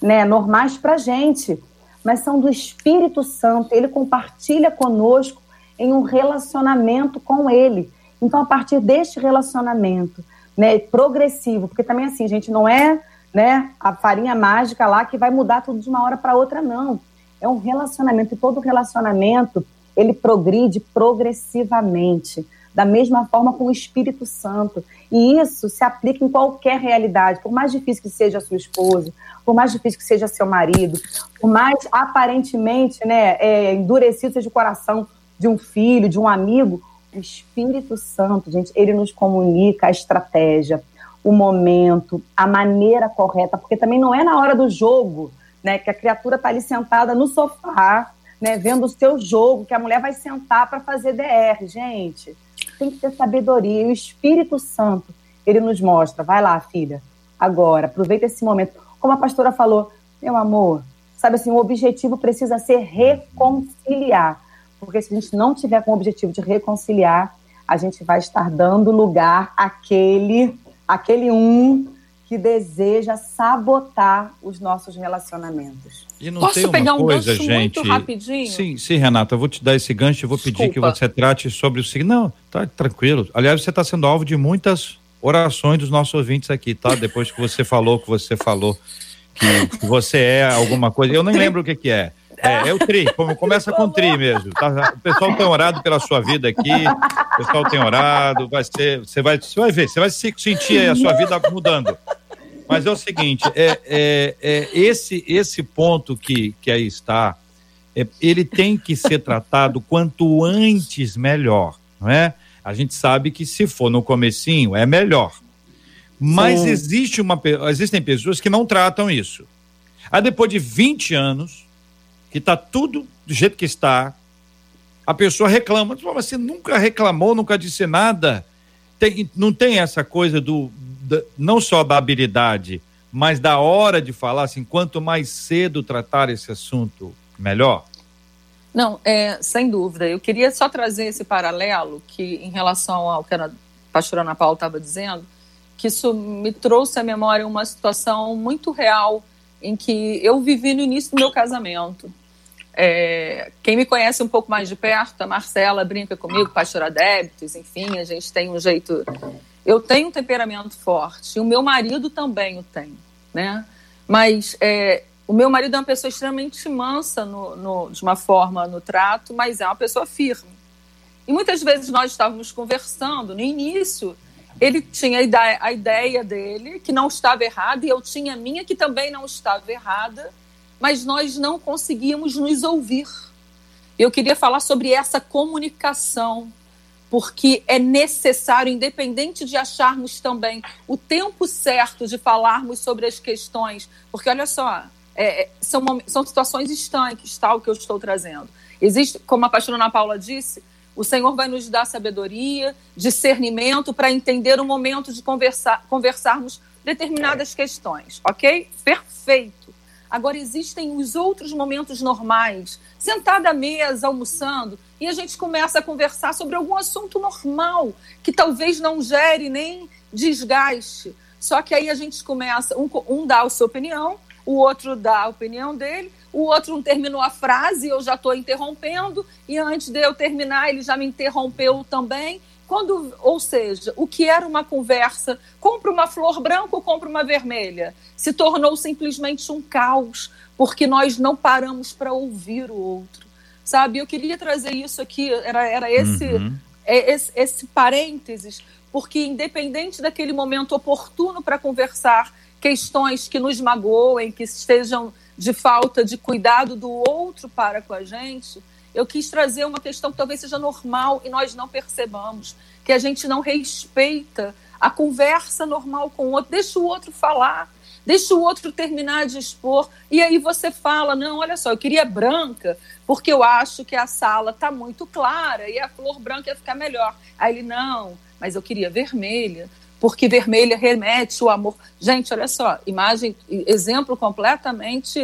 né, normais para gente, mas são do Espírito Santo. Ele compartilha conosco em um relacionamento com Ele. Então, a partir deste relacionamento, né, progressivo, porque também assim, gente, não é, né, a farinha mágica lá que vai mudar tudo de uma hora para outra, não. É um relacionamento e todo relacionamento ele progride progressivamente, da mesma forma com o Espírito Santo. E isso se aplica em qualquer realidade, por mais difícil que seja a sua esposa, por mais difícil que seja seu marido, por mais aparentemente né, é, endurecido seja o coração de um filho, de um amigo, o Espírito Santo, gente, ele nos comunica a estratégia, o momento, a maneira correta, porque também não é na hora do jogo, né, que a criatura está ali sentada no sofá, né, vendo o seu jogo, que a mulher vai sentar para fazer DR, gente. Tem que ter sabedoria. E o Espírito Santo, ele nos mostra, vai lá, filha, agora, aproveita esse momento. Como a pastora falou, meu amor, sabe assim, o objetivo precisa ser reconciliar porque se a gente não tiver com o objetivo de reconciliar, a gente vai estar dando lugar àquele, àquele um que deseja sabotar os nossos relacionamentos. E não Posso tem uma pegar um coisa, gente. Muito rapidinho? Sim, sim, Renata, eu vou te dar esse gancho e vou Desculpa. pedir que você trate sobre o seguinte. Não, tá tranquilo. Aliás, você está sendo alvo de muitas orações dos nossos ouvintes aqui, tá? Depois que você falou que você falou que, que você é alguma coisa, eu nem lembro o que que é. É, é o tri, começa com tri mesmo. Tá? O pessoal tem orado pela sua vida aqui, o pessoal tem orado, vai ser, você vai, você vai ver, você vai sentir a sua vida mudando. Mas é o seguinte, é, é, é esse, esse ponto que, que aí está, é, ele tem que ser tratado quanto antes melhor, não é? A gente sabe que se for no comecinho é melhor. Mas existe uma, existem pessoas que não tratam isso. Aí depois de 20 anos, que está tudo do jeito que está, a pessoa reclama. Você nunca reclamou, nunca disse nada. Tem, não tem essa coisa do, da, não só da habilidade, mas da hora de falar, assim, quanto mais cedo tratar esse assunto, melhor? Não, é, sem dúvida. Eu queria só trazer esse paralelo que, em relação ao que a pastora Ana Paula estava dizendo, que isso me trouxe à memória uma situação muito real em que eu vivi no início do meu casamento. É, quem me conhece um pouco mais de perto, a Marcela brinca comigo, pastora débitos, enfim, a gente tem um jeito. Eu tenho um temperamento forte, e o meu marido também o tem, né? Mas é, o meu marido é uma pessoa extremamente mansa no, no, de uma forma no trato, mas é uma pessoa firme. E muitas vezes nós estávamos conversando, no início, ele tinha a ideia, dele, que não estava errada, e eu tinha a minha, que também não estava errada, mas nós não conseguíamos nos ouvir. Eu queria falar sobre essa comunicação, porque é necessário, independente de acharmos também o tempo certo de falarmos sobre as questões, porque olha só, é, é, são, são situações estanques, tal, que eu estou trazendo. Existe, como a pastora Ana Paula disse, o Senhor vai nos dar sabedoria, discernimento para entender o momento de conversar, conversarmos determinadas questões, ok? Perfeito. Agora, existem os outros momentos normais, sentada à mesa, almoçando, e a gente começa a conversar sobre algum assunto normal, que talvez não gere nem desgaste. Só que aí a gente começa, um, um dá a sua opinião, o outro dá a opinião dele, o outro não terminou a frase, eu já estou interrompendo, e antes de eu terminar, ele já me interrompeu também. Quando, ou seja, o que era uma conversa, compra uma flor branca ou compra uma vermelha, se tornou simplesmente um caos, porque nós não paramos para ouvir o outro. Sabe? Eu queria trazer isso aqui, era, era esse, uhum. é, esse, esse parênteses, porque independente daquele momento oportuno para conversar, questões que nos magoem, que estejam de falta de cuidado do outro para com a gente, eu quis trazer uma questão que talvez seja normal e nós não percebamos, que a gente não respeita a conversa normal com o outro, deixa o outro falar, deixa o outro terminar de expor, e aí você fala, não, olha só, eu queria branca, porque eu acho que a sala está muito clara e a flor branca ia ficar melhor. Aí ele, não, mas eu queria vermelha, porque vermelha remete o amor. Gente, olha só, imagem, exemplo completamente.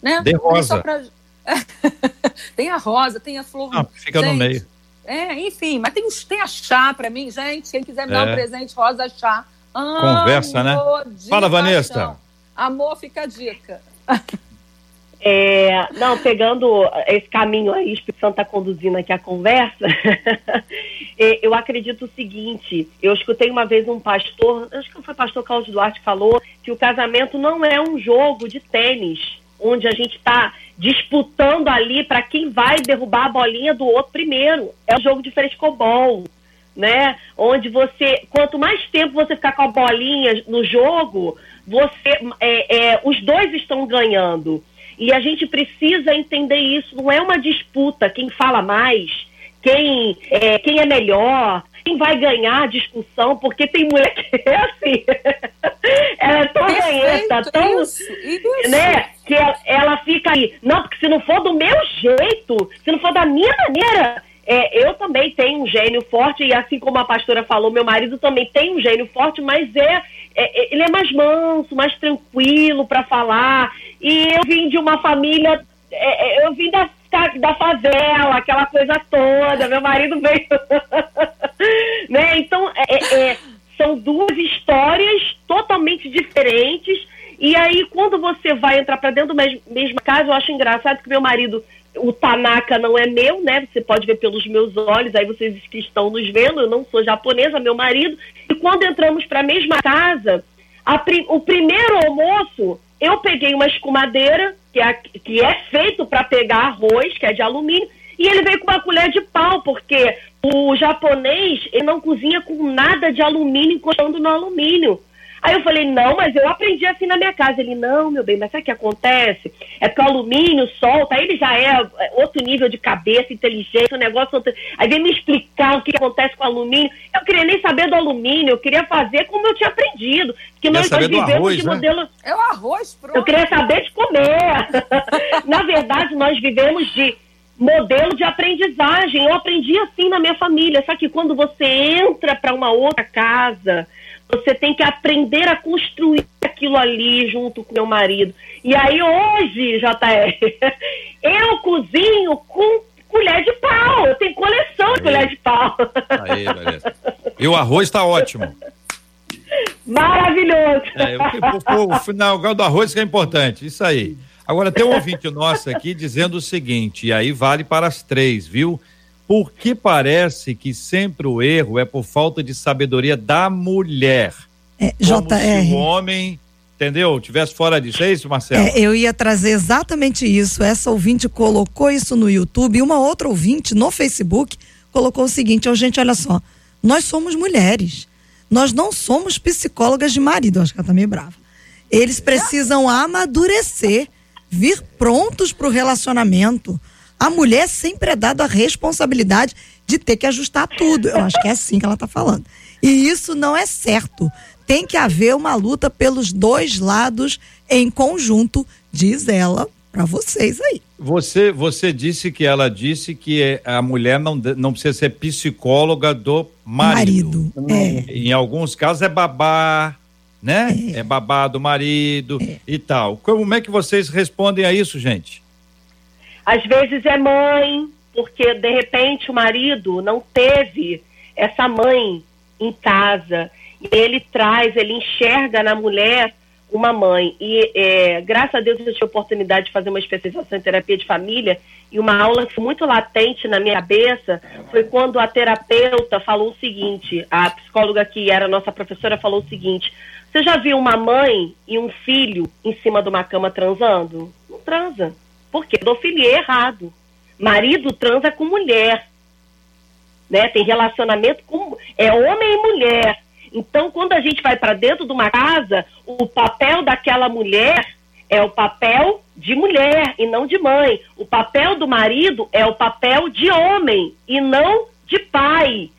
Né? De rosa. Pra... tem a rosa, tem a flor. Ah, fica gente, no meio. É, enfim, mas tem, tem a chá para mim, gente. Quem quiser me dar um é. presente, rosa chá. Conversa, né? Fala, Vanessa. Amor, fica a dica. É, não, pegando esse caminho aí, o Espírito Santo está conduzindo aqui a conversa, é, eu acredito o seguinte, eu escutei uma vez um pastor, acho que foi o pastor Carlos Duarte que falou, que o casamento não é um jogo de tênis, onde a gente está disputando ali para quem vai derrubar a bolinha do outro primeiro. É um jogo de frescobol, né? Onde você, quanto mais tempo você ficar com a bolinha no jogo, você, é, é, os dois estão ganhando. E a gente precisa entender isso. Não é uma disputa quem fala mais, quem é, quem é melhor, quem vai ganhar a discussão, porque tem mulher que é assim. ela é tão ganhenta, tão. Isso, isso. Né, que ela, ela fica aí. Não, porque se não for do meu jeito, se não for da minha maneira, é, eu também tenho um gênio forte, e assim como a pastora falou, meu marido também tem um gênio forte, mas é, é ele é mais manso, mais tranquilo para falar. E eu vim de uma família, é, é eu vim da, da favela, aquela coisa toda, meu marido veio. né? Então, é, é, é, são duas histórias totalmente diferentes. E aí, quando você vai entrar para dentro mesmo, mesma casa, eu acho engraçado que meu marido, o Tanaka não é meu, né? Você pode ver pelos meus olhos, aí vocês que estão nos vendo, eu não sou japonesa, meu marido. E quando entramos para a mesma casa, a, o primeiro almoço eu peguei uma escumadeira, que é, que é feito para pegar arroz, que é de alumínio, e ele veio com uma colher de pau, porque o japonês ele não cozinha com nada de alumínio encostando no alumínio. Aí eu falei, não, mas eu aprendi assim na minha casa. Ele, não, meu bem, mas sabe o que acontece? É que o alumínio solta, aí ele já é, é outro nível de cabeça, inteligência, o negócio. Outro... Aí vem me explicar o que acontece com o alumínio. Eu queria nem saber do alumínio, eu queria fazer como eu tinha aprendido. Porque nós, nós vivemos arroz, de né? modelo. É o arroz, pronto. Eu queria saber de comer. na verdade, nós vivemos de modelo de aprendizagem. Eu aprendi assim na minha família. Só que quando você entra para uma outra casa você tem que aprender a construir aquilo ali junto com meu marido. E aí hoje, JR, eu cozinho com colher de pau. Eu tenho coleção de colher de pau. Aí, E o arroz está ótimo. Maravilhoso. É, o, o, o final do arroz que é importante, isso aí. Agora tem um ouvinte nosso aqui dizendo o seguinte, e aí vale para as três, viu? Porque parece que sempre o erro é por falta de sabedoria da mulher. É, Como se o homem, entendeu? Tivesse fora disso. Isso, Marcelo? É, eu ia trazer exatamente isso. Essa ouvinte colocou isso no YouTube e uma outra ouvinte no Facebook colocou o seguinte: oh, gente, olha só, nós somos mulheres. Nós não somos psicólogas de marido. Acho que ela tá meio brava. Eles precisam amadurecer, vir prontos para o relacionamento. A mulher sempre é dada a responsabilidade de ter que ajustar tudo. Eu acho que é assim que ela está falando. E isso não é certo. Tem que haver uma luta pelos dois lados em conjunto, diz ela para vocês aí. Você, você disse que ela disse que a mulher não, não precisa ser psicóloga do marido. marido é. Em alguns casos é babá, né? É, é babá do marido é. e tal. Como é que vocês respondem a isso, gente? Às vezes é mãe, porque de repente o marido não teve essa mãe em casa. E ele traz, ele enxerga na mulher uma mãe. E é, graças a Deus eu tive a oportunidade de fazer uma especialização em terapia de família e uma aula muito latente na minha cabeça foi quando a terapeuta falou o seguinte, a psicóloga que era nossa professora falou o seguinte, você já viu uma mãe e um filho em cima de uma cama transando? Não transa. Por quê? Pedofilia é errado. Marido transa com mulher. Né? Tem relacionamento com... É homem e mulher então, quando a gente vai para dentro de uma casa, o papel daquela mulher é o papel de mulher e não de mãe. O papel do marido é o papel de homem e não de pai.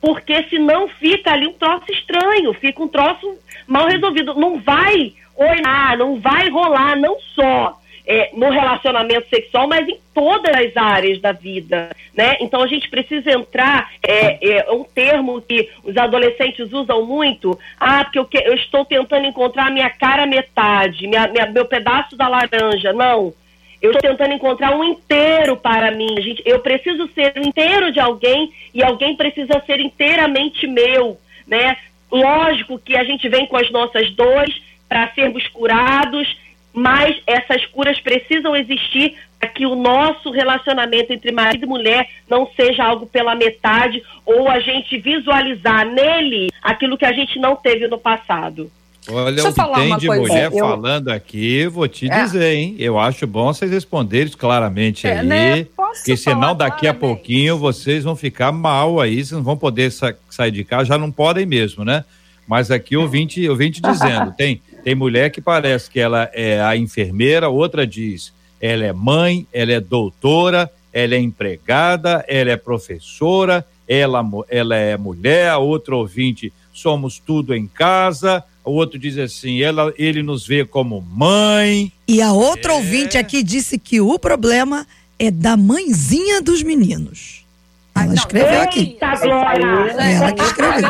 Porque senão fica ali um troço estranho, fica um troço mal resolvido. Não vai olhar, não vai rolar, não só é, no relacionamento sexual, mas em todas as áreas da vida, né? Então a gente precisa entrar é, é um termo que os adolescentes usam muito, ah, porque eu, que, eu estou tentando encontrar a minha cara metade, minha, minha, meu pedaço da laranja. Não, eu estou tentando encontrar um inteiro para mim. Gente, eu preciso ser inteiro de alguém e alguém precisa ser inteiramente meu, né? Lógico que a gente vem com as nossas dores para sermos curados mas essas curas precisam existir para que o nosso relacionamento entre marido e mulher não seja algo pela metade ou a gente visualizar nele aquilo que a gente não teve no passado. Olha o que tem de coisa. mulher eu... falando aqui, vou te é. dizer, hein? Eu acho bom vocês responderem claramente é, aí, né? porque senão daqui claramente. a pouquinho vocês vão ficar mal aí, vocês não vão poder sa sair de casa, já não podem mesmo, né? Mas aqui eu vim te, eu vim te dizendo, tem tem mulher que parece que ela é a enfermeira, outra diz ela é mãe, ela é doutora, ela é empregada, ela é professora, ela, ela é mulher, a outra ouvinte, somos tudo em casa, o outro diz assim, ela, ele nos vê como mãe. E a outra é... ouvinte aqui disse que o problema é da mãezinha dos meninos. Ela escreveu aqui. Ela que escreveu.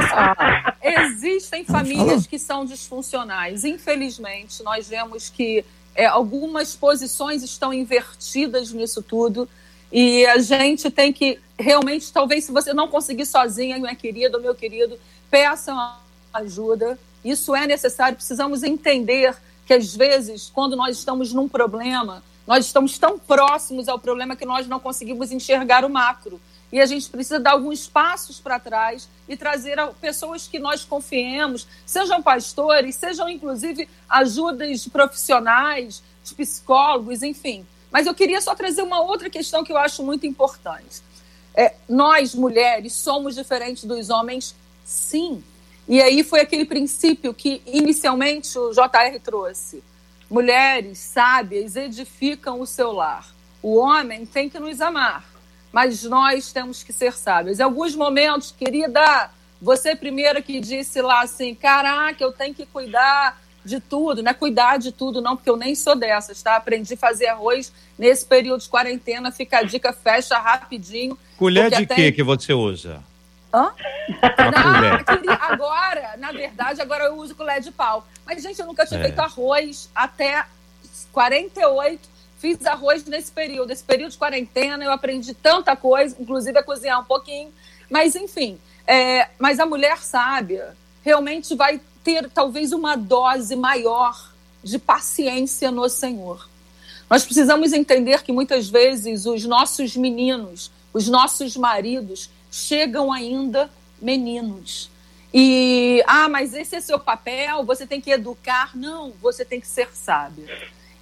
Existem famílias que são disfuncionais. Infelizmente, nós vemos que é, algumas posições estão invertidas nisso tudo. E a gente tem que realmente, talvez, se você não conseguir sozinha, minha querida, meu querido, peçam ajuda. Isso é necessário. Precisamos entender que, às vezes, quando nós estamos num problema, nós estamos tão próximos ao problema que nós não conseguimos enxergar o macro e a gente precisa dar alguns passos para trás e trazer pessoas que nós confiemos, sejam pastores, sejam inclusive ajudas profissionais, de psicólogos, enfim. Mas eu queria só trazer uma outra questão que eu acho muito importante. É, nós, mulheres, somos diferentes dos homens, sim. E aí foi aquele princípio que inicialmente o JR trouxe. Mulheres sábias edificam o seu lar. O homem tem que nos amar mas nós temos que ser sábios. Em alguns momentos, querida, você primeiro que disse lá assim, caraca, eu tenho que cuidar de tudo, não é cuidar de tudo não, porque eu nem sou dessas, tá? Aprendi a fazer arroz nesse período de quarentena, fica a dica, fecha rapidinho. Colher de até... que que você usa? Hã? Não, queria, agora, na verdade, agora eu uso colher de pau. Mas, gente, eu nunca tinha é. feito arroz até 48. Fiz arroz nesse período. Esse período de quarentena, eu aprendi tanta coisa, inclusive a cozinhar um pouquinho. Mas, enfim, é, mas a mulher sábia realmente vai ter talvez uma dose maior de paciência no Senhor. Nós precisamos entender que muitas vezes os nossos meninos, os nossos maridos, chegam ainda meninos. E, ah, mas esse é seu papel, você tem que educar. Não, você tem que ser sábio.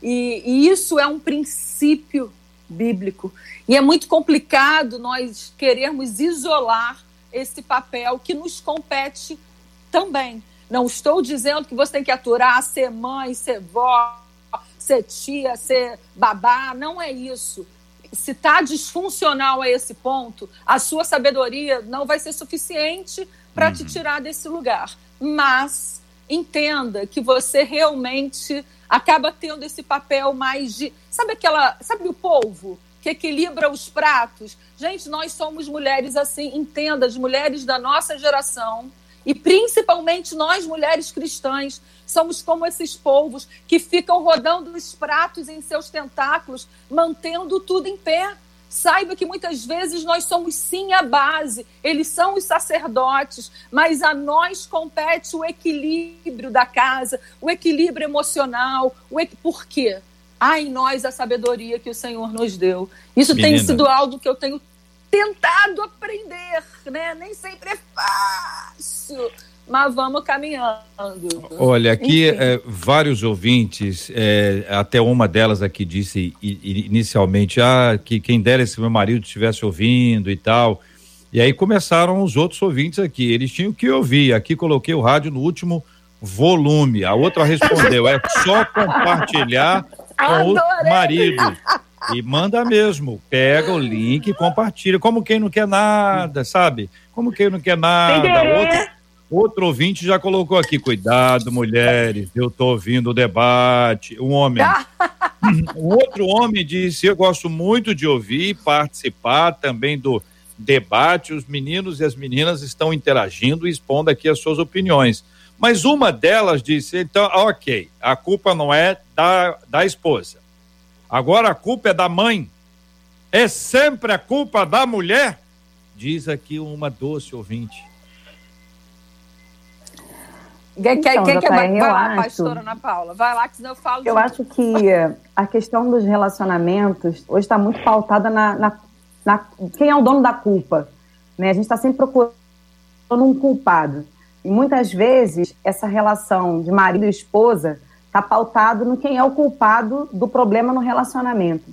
E, e isso é um princípio bíblico. E é muito complicado nós querermos isolar esse papel que nos compete também. Não estou dizendo que você tem que aturar, ser mãe, ser vó, ser tia, ser babá. Não é isso. Se está disfuncional a esse ponto, a sua sabedoria não vai ser suficiente para uhum. te tirar desse lugar. Mas entenda que você realmente acaba tendo esse papel mais de. Sabe aquela. Sabe o polvo? que equilibra os pratos. Gente, nós somos mulheres assim, entenda, as mulheres da nossa geração, e principalmente nós, mulheres cristãs, somos como esses povos que ficam rodando os pratos em seus tentáculos, mantendo tudo em pé. Saiba que muitas vezes nós somos sim a base, eles são os sacerdotes, mas a nós compete o equilíbrio da casa, o equilíbrio emocional. O equ... Por quê? há em nós a sabedoria que o Senhor nos deu. Isso Menina. tem sido algo que eu tenho tentado aprender, né? Nem sempre é fácil, mas vamos caminhando. Olha, aqui é, vários ouvintes, é, até uma delas aqui disse inicialmente, ah, que quem dera se meu marido estivesse ouvindo e tal. E aí começaram os outros ouvintes aqui, eles tinham que ouvir. Aqui coloquei o rádio no último volume. A outra respondeu: é só compartilhar com o marido. E manda mesmo, pega o link e compartilha. Como quem não quer nada, sabe? Como quem não quer nada. Outro, outro ouvinte já colocou aqui: cuidado, mulheres, eu tô ouvindo o debate. Um homem. um outro homem disse: eu gosto muito de ouvir e participar também do debate. Os meninos e as meninas estão interagindo e expondo aqui as suas opiniões. Mas uma delas disse: então, ok, a culpa não é da, da esposa. Agora a culpa é da mãe. É sempre a culpa da mulher? Diz aqui uma doce ouvinte. Quer, então, quer, quer, vai lá, acho, pastora Ana Paula. Vai lá, que senão eu falo. Eu de... acho que a questão dos relacionamentos hoje está muito pautada na, na, na, quem é o dono da culpa. Né? A gente está sempre procurando um culpado. E muitas vezes essa relação de marido e esposa está pautado no quem é o culpado do problema no relacionamento.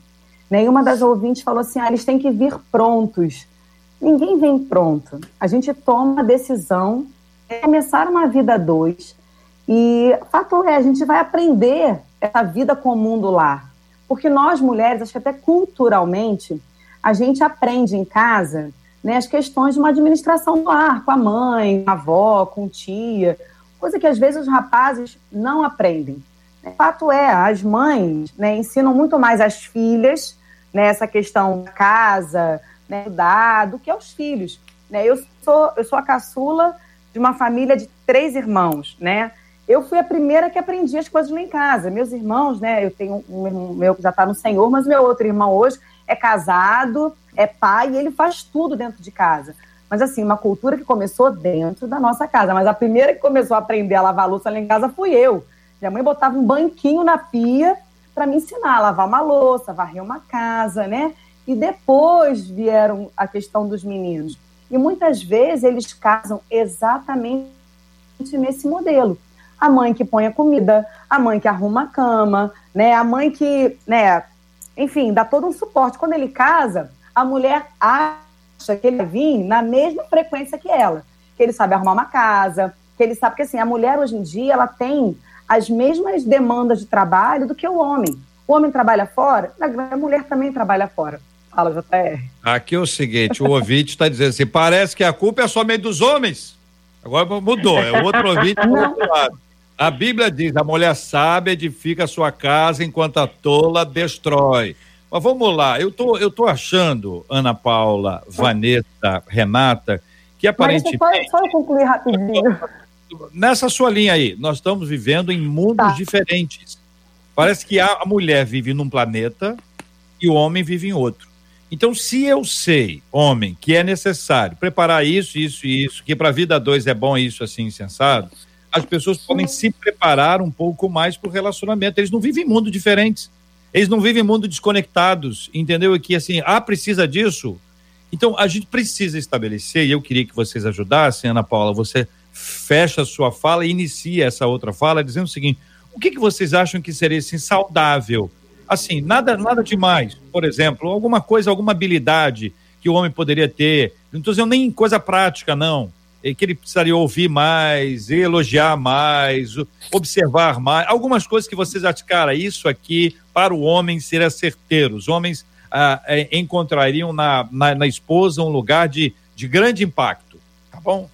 Nenhuma das ouvintes falou assim: ah, eles têm que vir prontos. Ninguém vem pronto. A gente toma a decisão de começar uma vida a dois. E fato é, a gente vai aprender essa vida comum do lar. Porque nós mulheres, acho que até culturalmente, a gente aprende em casa né, as questões de uma administração do lar, com a mãe, com a avó, com tia, coisa que às vezes os rapazes não aprendem. O fato é, as mães né, ensinam muito mais as filhas né, essa questão da casa, né, do que aos filhos. Né? Eu, sou, eu sou a caçula de uma família de três irmãos, né? Eu fui a primeira que aprendi as coisas lá em casa. Meus irmãos, né? Eu tenho um irmão meu que já está no Senhor, mas meu outro irmão hoje é casado, é pai e ele faz tudo dentro de casa. Mas assim, uma cultura que começou dentro da nossa casa. Mas a primeira que começou a aprender a lavar louça lá em casa fui eu. Minha mãe botava um banquinho na pia para me ensinar a lavar uma louça, varrer uma casa, né? E depois vieram a questão dos meninos. E muitas vezes eles casam exatamente nesse modelo. A mãe que põe a comida, a mãe que arruma a cama, né? A mãe que, né, enfim, dá todo um suporte. Quando ele casa, a mulher acha que ele vir na mesma frequência que ela, que ele sabe arrumar uma casa, que ele sabe que assim, a mulher hoje em dia ela tem as mesmas demandas de trabalho do que o homem. O homem trabalha fora, a mulher também trabalha fora. Fala, JR. Aqui é o seguinte, o ouvinte está dizendo assim, parece que a culpa é somente dos homens. Agora mudou, é o outro ouvinte do outro lado. A Bíblia diz, a mulher sábia edifica a sua casa enquanto a tola destrói. Mas vamos lá, eu tô, eu tô achando, Ana Paula, Vanessa, Renata, que aparentemente. Mas só, só eu concluir rapidinho. Nessa sua linha aí, nós estamos vivendo em mundos tá. diferentes. Parece que a mulher vive num planeta e o homem vive em outro. Então, se eu sei, homem, que é necessário preparar isso, isso e isso, que para a vida dois é bom isso assim, sensado, as pessoas podem se preparar um pouco mais para o relacionamento. Eles não vivem em mundos diferentes. Eles não vivem em mundos desconectados, entendeu? E que assim, ah, precisa disso. Então, a gente precisa estabelecer, e eu queria que vocês ajudassem, Ana Paula, você fecha a sua fala e inicia essa outra fala dizendo o seguinte: o que, que vocês acham que seria assim, saudável? Assim, nada, nada demais. Por exemplo, alguma coisa, alguma habilidade que o homem poderia ter. Não estou dizendo nem coisa prática, não. É que ele precisaria ouvir mais, elogiar mais, observar mais. Algumas coisas que vocês acham, cara, isso aqui para o homem seria certeiro. Os homens ah, é, encontrariam na, na, na esposa um lugar de, de grande impacto. Tá bom?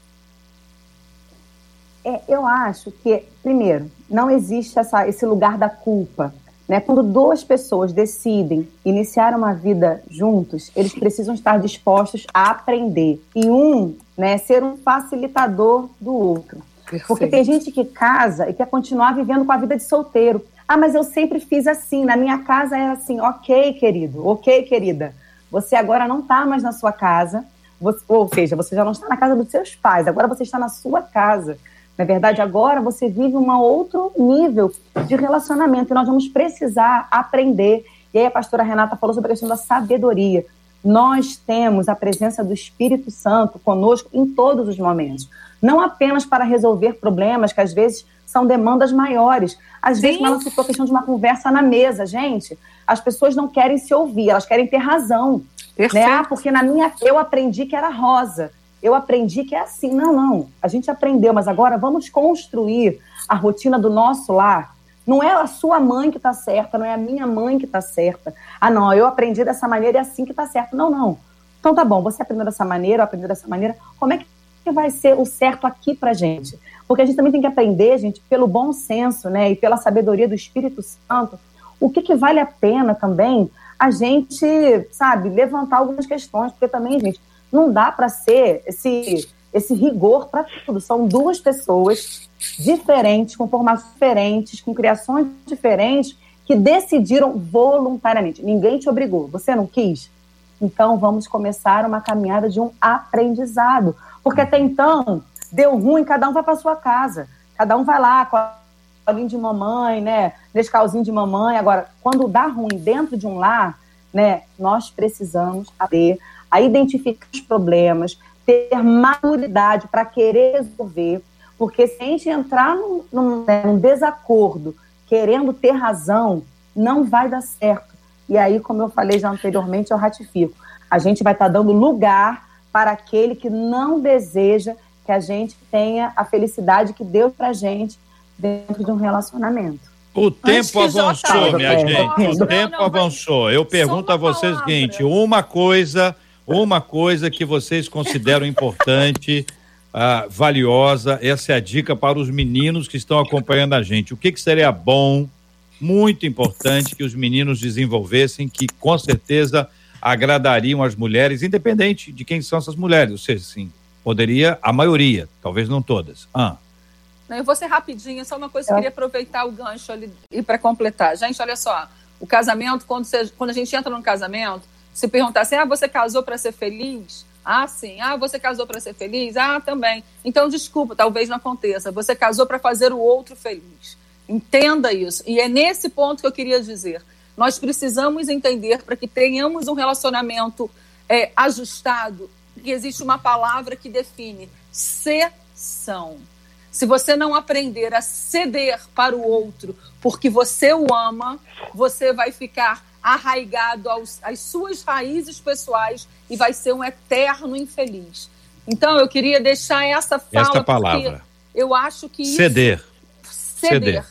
É, eu acho que, primeiro, não existe essa, esse lugar da culpa. Né? Quando duas pessoas decidem iniciar uma vida juntos, eles precisam estar dispostos a aprender. E um né, ser um facilitador do outro. Perfeito. Porque tem gente que casa e quer continuar vivendo com a vida de solteiro. Ah, mas eu sempre fiz assim, na minha casa é assim. Ok, querido, ok, querida. Você agora não está mais na sua casa, você, ou seja, você já não está na casa dos seus pais, agora você está na sua casa. Na verdade, agora você vive um outro nível de relacionamento e nós vamos precisar aprender. E aí a pastora Renata falou sobre a questão da sabedoria. Nós temos a presença do Espírito Santo conosco em todos os momentos. Não apenas para resolver problemas que às vezes são demandas maiores. Às Sim. vezes, ela citou a questão de uma conversa na mesa, gente. As pessoas não querem se ouvir, elas querem ter razão. Né? Perfeito. Né? porque na minha eu aprendi que era rosa eu aprendi que é assim. Não, não. A gente aprendeu, mas agora vamos construir a rotina do nosso lar. Não é a sua mãe que está certa, não é a minha mãe que está certa. Ah, não, eu aprendi dessa maneira e é assim que está certo. Não, não. Então tá bom, você aprendeu dessa maneira, eu aprendi dessa maneira. Como é que vai ser o certo aqui pra gente? Porque a gente também tem que aprender, gente, pelo bom senso, né, e pela sabedoria do Espírito Santo, o que, que vale a pena também a gente, sabe, levantar algumas questões, porque também, gente, não dá para ser esse, esse rigor para tudo. São duas pessoas diferentes, com formações diferentes, com criações diferentes, que decidiram voluntariamente. Ninguém te obrigou, você não quis? Então vamos começar uma caminhada de um aprendizado. Porque até então, deu ruim, cada um vai para sua casa. Cada um vai lá com a colinho de mamãe, né? Nescauzinho de mamãe. Agora, quando dá ruim dentro de um lar, né? Nós precisamos ter a identificar os problemas, ter maturidade para querer resolver, porque se a gente entrar num, num, né, num desacordo, querendo ter razão, não vai dar certo. E aí, como eu falei já anteriormente, eu ratifico. A gente vai estar tá dando lugar para aquele que não deseja que a gente tenha a felicidade que deu para gente dentro de um relacionamento. O tempo avançou, minha gente. O tempo avançou. Eu pergunto a vocês o seguinte: uma coisa uma coisa que vocês consideram importante, uh, valiosa, essa é a dica para os meninos que estão acompanhando a gente. O que, que seria bom, muito importante, que os meninos desenvolvessem, que com certeza agradariam as mulheres, independente de quem são essas mulheres. Ou seja, sim, poderia a maioria, talvez não todas. Ah. Eu vou ser rapidinho, só uma coisa que eu queria aproveitar o gancho ali e para completar. Gente, olha só, o casamento, quando, você, quando a gente entra num casamento, se perguntasse, ah, você casou para ser feliz? Ah, sim. Ah, você casou para ser feliz? Ah, também. Então, desculpa, talvez não aconteça. Você casou para fazer o outro feliz. Entenda isso. E é nesse ponto que eu queria dizer. Nós precisamos entender para que tenhamos um relacionamento é, ajustado, que existe uma palavra que define sessão. Se você não aprender a ceder para o outro porque você o ama, você vai ficar arraigado aos, às suas raízes pessoais e vai ser um eterno infeliz. Então, eu queria deixar essa fala. Esta palavra. Eu acho que. Ceder. Isso, ceder. ceder.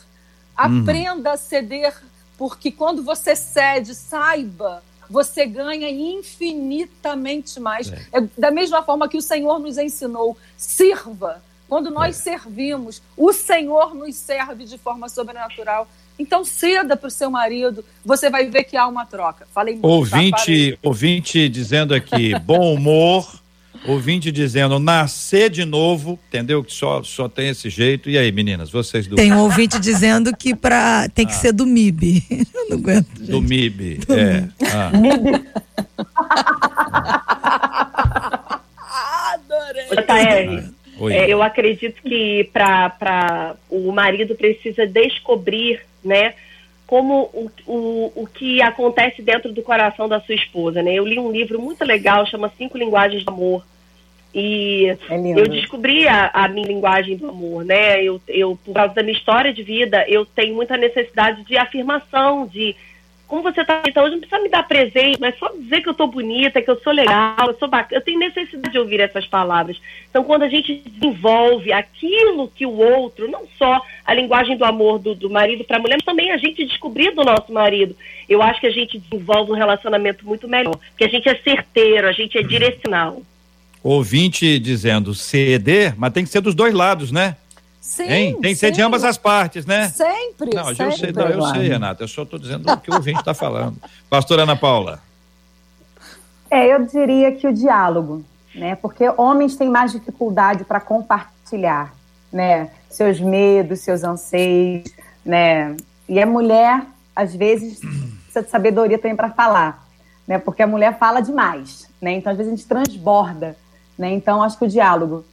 Aprenda uhum. a ceder, porque quando você cede, saiba, você ganha infinitamente mais. É. É, da mesma forma que o Senhor nos ensinou, sirva. Quando nós é. servimos, o Senhor nos serve de forma sobrenatural. Então ceda para o seu marido, você vai ver que há uma troca. Falei muito, ouvinte, tá? ouvinte dizendo aqui, bom humor, Ouvinte dizendo, nascer de novo, entendeu? Que só, só tem esse jeito. E aí, meninas, vocês duas? Tem um ouvinte dizendo que pra, tem que ah. ser do MIB. Eu não aguento. Gente. Do MIB, do é. MIB. Ah. MIB. Adorei. É, eu acredito que para o marido precisa descobrir, né? como o, o, o que acontece dentro do coração da sua esposa, né? Eu li um livro muito legal, chama Cinco Linguagens do Amor. E é eu descobri a, a, minha linguagem do amor, né? Eu, eu, por causa da minha história de vida, eu tenho muita necessidade de afirmação, de como você está então hoje, não precisa me dar presente, mas só dizer que eu estou bonita, que eu sou legal, eu sou bacana. Eu tenho necessidade de ouvir essas palavras. Então, quando a gente desenvolve aquilo que o outro, não só a linguagem do amor do, do marido para a mulher, mas também a gente descobrir do nosso marido, eu acho que a gente desenvolve um relacionamento muito melhor. Porque a gente é certeiro, a gente é direcional. Ouvinte dizendo ceder, mas tem que ser dos dois lados, né? Sim, hein? Tem que ser de ambas as partes, né? Sempre. Não, sempre. eu sei, não, eu sei, Renata. Eu só estou dizendo o que o ouvinte está falando. Pastora Ana Paula. É, eu diria que o diálogo, né? Porque homens têm mais dificuldade para compartilhar, né? Seus medos, seus anseios, né? E a mulher, às vezes, precisa de sabedoria também para falar, né? Porque a mulher fala demais, né? Então, às vezes, a gente transborda, né? Então, acho que o diálogo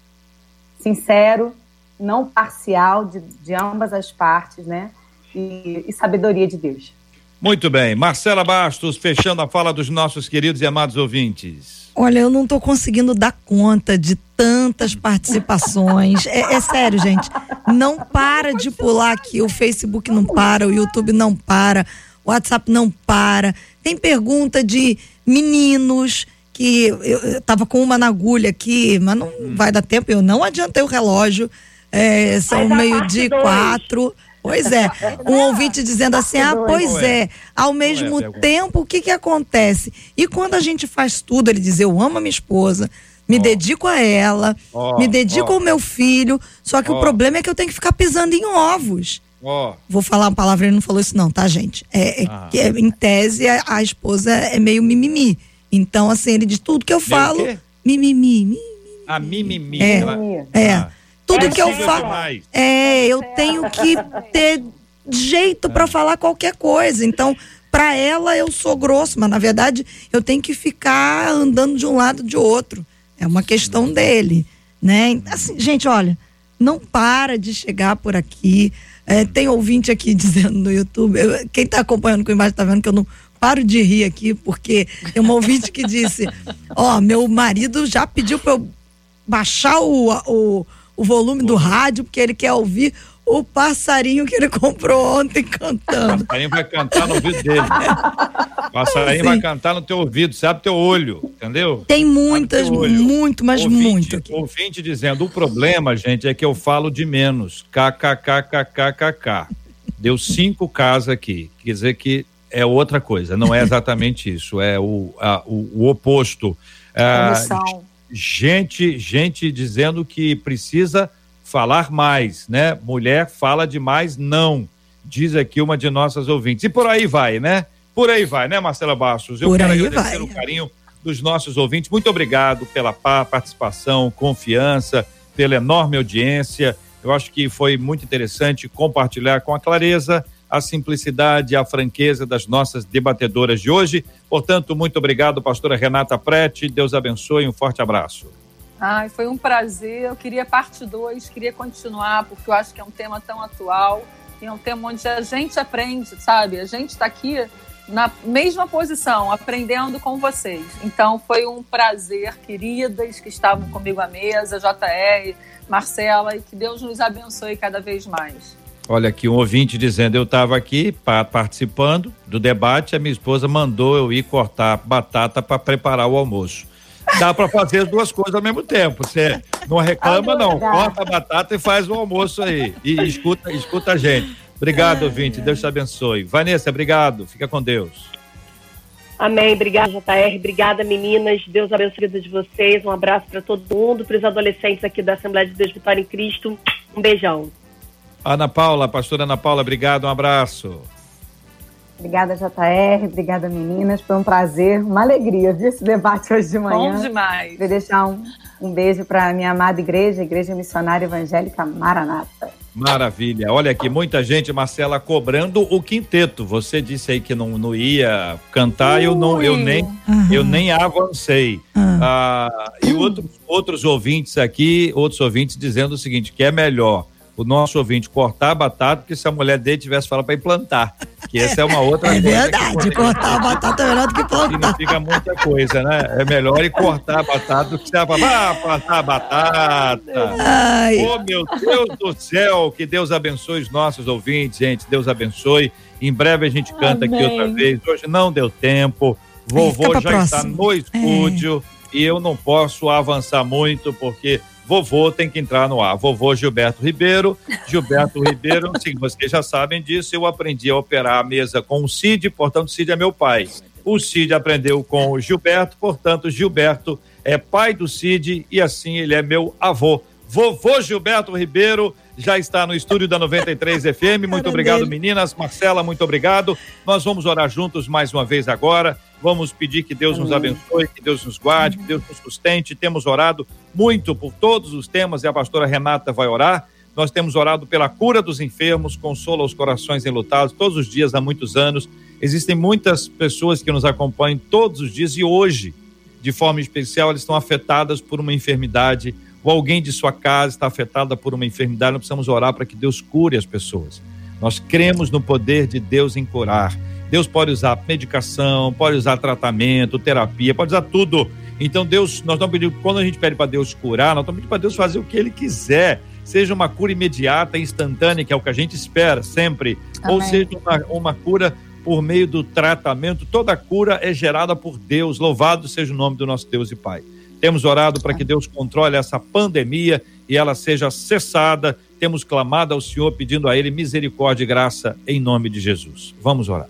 sincero, não parcial de, de ambas as partes, né? E, e sabedoria de Deus. Muito bem. Marcela Bastos, fechando a fala dos nossos queridos e amados ouvintes. Olha, eu não estou conseguindo dar conta de tantas participações. é, é, sério, gente. Não para de pular aqui. O Facebook não para, o YouTube não para, o WhatsApp não para. Tem pergunta de meninos que eu, eu tava com uma na agulha aqui, mas não vai dar tempo. Eu não adiantei o relógio. É, são meio-dia e quatro. Pois é. Um ouvinte dizendo assim: ah, pois é. Ao mesmo tempo, o que que acontece? E quando a gente faz tudo, ele diz: eu amo a minha esposa, me oh. dedico a ela, oh. me dedico oh. ao meu filho, só que o problema é que eu tenho que ficar pisando em ovos. Vou falar uma palavra, ele não falou isso, não, tá, gente? É, é ah. é em tese, a, a, esposa é meio mimimi. Então, assim, ele diz tudo que eu falo. Mimimi. mimimi. Ah, mimimi. É. é. Ah. Tudo é que eu falo. É, eu tenho que ter jeito para falar qualquer coisa. Então, para ela eu sou grosso, mas na verdade eu tenho que ficar andando de um lado de outro. É uma questão dele, né? Assim, gente, olha, não para de chegar por aqui. É, tem ouvinte aqui dizendo no YouTube, eu, quem está acompanhando com embaixo está vendo que eu não paro de rir aqui, porque tem uma ouvinte que disse: Ó, oh, meu marido já pediu para eu baixar o, o, o volume do rádio, porque ele quer ouvir o passarinho que ele comprou ontem cantando. O passarinho vai cantar no ouvido dele. O passarinho vai cantar no teu ouvido, sabe teu olho, entendeu? Tem muitas, muito, mas ouvinte, muito aqui. Ouvinte dizendo, o problema, gente, é que eu falo de menos. KKKKKKK. Deu cinco casas aqui. Quer dizer que é outra coisa, não é exatamente isso, é o, a, o, o, oposto. Ah, gente, gente dizendo que precisa falar mais, né? Mulher fala demais, não. Diz aqui uma de nossas ouvintes. E por aí vai, né? Por aí vai, né, Marcela Bastos? Eu por quero agradecer vai. o carinho dos nossos ouvintes. Muito obrigado pela participação, confiança, pela enorme audiência. Eu acho que foi muito interessante compartilhar com a clareza a simplicidade a franqueza das nossas debatedoras de hoje. Portanto, muito obrigado, pastora Renata Prete. Deus abençoe. Um forte abraço. Ai, foi um prazer. Eu queria parte 2, queria continuar, porque eu acho que é um tema tão atual e é um tema onde a gente aprende, sabe? A gente está aqui na mesma posição, aprendendo com vocês. Então, foi um prazer, queridas que estavam comigo à mesa, JR, Marcela, e que Deus nos abençoe cada vez mais. Olha aqui, um ouvinte dizendo: eu estava aqui participando do debate, a minha esposa mandou eu ir cortar batata para preparar o almoço. Dá para fazer as duas coisas ao mesmo tempo. Você não reclama, não. Corta a batata e faz o almoço aí. E escuta, escuta a gente. Obrigado, ouvinte. Deus te abençoe. Vanessa, obrigado. Fica com Deus. Amém. Obrigada, JR. Obrigada, meninas. Deus abençoe a vida de vocês. Um abraço para todo mundo, para os adolescentes aqui da Assembleia de Deus Vitória em Cristo. Um beijão. Ana Paula, pastora Ana Paula, obrigado, um abraço. Obrigada, JR. Obrigada, meninas. Foi um prazer, uma alegria ver esse debate hoje de manhã. Bom demais. Vou deixar um, um beijo para minha amada igreja, Igreja Missionária Evangélica Maranata. Maravilha. Olha aqui, muita gente, Marcela, cobrando o quinteto. Você disse aí que não, não ia cantar, eu não, eu nem, uhum. eu nem avancei. Uhum. Ah, e outros, outros ouvintes aqui, outros ouvintes dizendo o seguinte, que é melhor o nosso ouvinte cortar a batata, porque se a mulher dele tivesse falado para implantar. Que essa é uma outra é coisa. É verdade, cortar a batata é melhor do que plantar. Significa muita coisa, né? É melhor ir cortar a batata do que você falar, ah, plantar a batata. Ai. Oh, meu Deus do céu, que Deus abençoe os nossos ouvintes, gente. Deus abençoe. Em breve a gente canta Amém. aqui outra vez. Hoje não deu tempo. Vovô já próxima. está no estúdio é. e eu não posso avançar muito porque vovô tem que entrar no ar. Vovô Gilberto Ribeiro. Gilberto Ribeiro, sim, vocês já sabem disso, eu aprendi a operar a mesa com o Cid, portanto, o Cid é meu pai. O Cid aprendeu com o Gilberto, portanto, Gilberto é pai do Cid e assim ele é meu avô. Vovô Gilberto Ribeiro já está no estúdio da 93 FM. Muito obrigado, meninas. Marcela, muito obrigado. Nós vamos orar juntos mais uma vez agora. Vamos pedir que Deus nos abençoe, que Deus nos guarde, que Deus nos sustente. Temos orado muito por todos os temas e a pastora Renata vai orar. Nós temos orado pela cura dos enfermos, consola os corações enlutados todos os dias há muitos anos. Existem muitas pessoas que nos acompanham todos os dias e hoje, de forma especial, elas estão afetadas por uma enfermidade ou alguém de sua casa está afetada por uma enfermidade. Nós precisamos orar para que Deus cure as pessoas. Nós cremos no poder de Deus em curar. Deus pode usar medicação, pode usar tratamento, terapia, pode usar tudo. Então, Deus, nós estamos pedindo, quando a gente pede para Deus curar, nós estamos pedindo para Deus fazer o que Ele quiser. Seja uma cura imediata, instantânea, que é o que a gente espera sempre, Amém. ou seja uma, uma cura por meio do tratamento. Toda cura é gerada por Deus. Louvado seja o nome do nosso Deus e Pai. Temos orado para que Deus controle essa pandemia e ela seja cessada. Temos clamado ao Senhor pedindo a Ele misericórdia e graça em nome de Jesus. Vamos orar.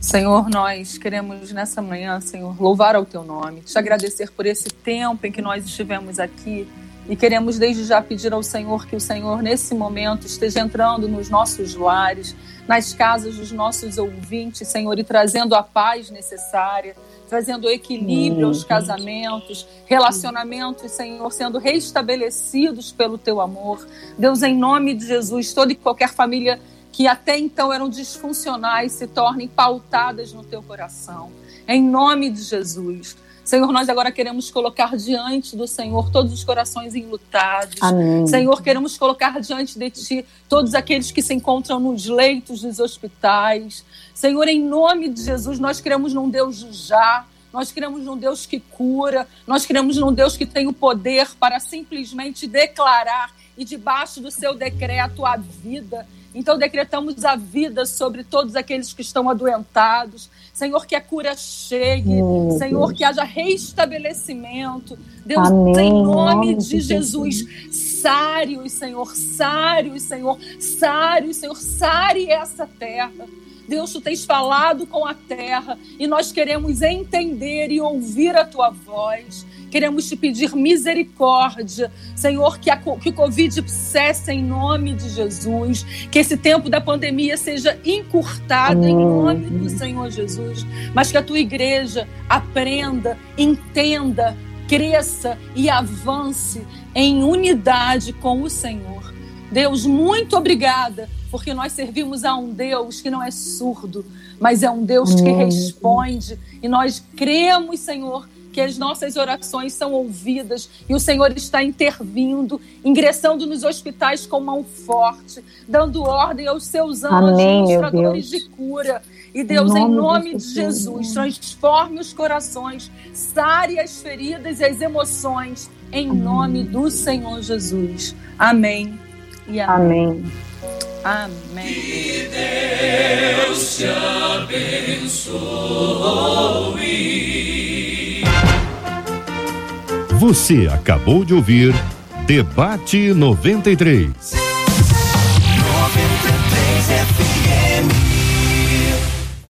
Senhor, nós queremos nessa manhã, Senhor, louvar ao teu nome, te agradecer por esse tempo em que nós estivemos aqui e queremos desde já pedir ao Senhor que o Senhor, nesse momento, esteja entrando nos nossos lares, nas casas dos nossos ouvintes, Senhor, e trazendo a paz necessária, trazendo equilíbrio aos casamentos, relacionamentos, Senhor, sendo restabelecidos pelo teu amor. Deus, em nome de Jesus, toda e qualquer família que até então eram disfuncionais se tornem pautadas no teu coração. Em nome de Jesus. Senhor, nós agora queremos colocar diante do Senhor todos os corações enlutados. Amém. Senhor, queremos colocar diante de Ti todos aqueles que se encontram nos leitos dos hospitais. Senhor, em nome de Jesus, nós queremos num Deus já. Nós queremos num Deus que cura, nós queremos num Deus que tem o poder para simplesmente declarar e debaixo do seu decreto a vida. Então decretamos a vida sobre todos aqueles que estão adoentados. Senhor, que a cura chegue. Meu Senhor, Deus. que haja restabelecimento. Deus, Amém. em nome de Jesus, sare-os, Senhor, sare-os, Senhor, sare-os, Senhor, sare essa terra. Deus, tu tens falado com a terra e nós queremos entender e ouvir a tua voz. Queremos te pedir misericórdia, Senhor, que, a, que o Covid cesse em nome de Jesus, que esse tempo da pandemia seja encurtado em nome do Senhor Jesus, mas que a tua igreja aprenda, entenda, cresça e avance em unidade com o Senhor. Deus, muito obrigada, porque nós servimos a um Deus que não é surdo, mas é um Deus que responde, e nós cremos, Senhor, que as nossas orações são ouvidas e o Senhor está intervindo, ingressando nos hospitais com mão forte, dando ordem aos seus anjos Amém, mostradores de cura. E Deus, em nome, em nome de, Jesus, transforme os corações, sare as feridas e as emoções, em Amém. nome do Senhor Jesus. Amém. E amém. Amém. Amém. Que Deus te abençoe. Você acabou de ouvir Debate 93. 93 FM.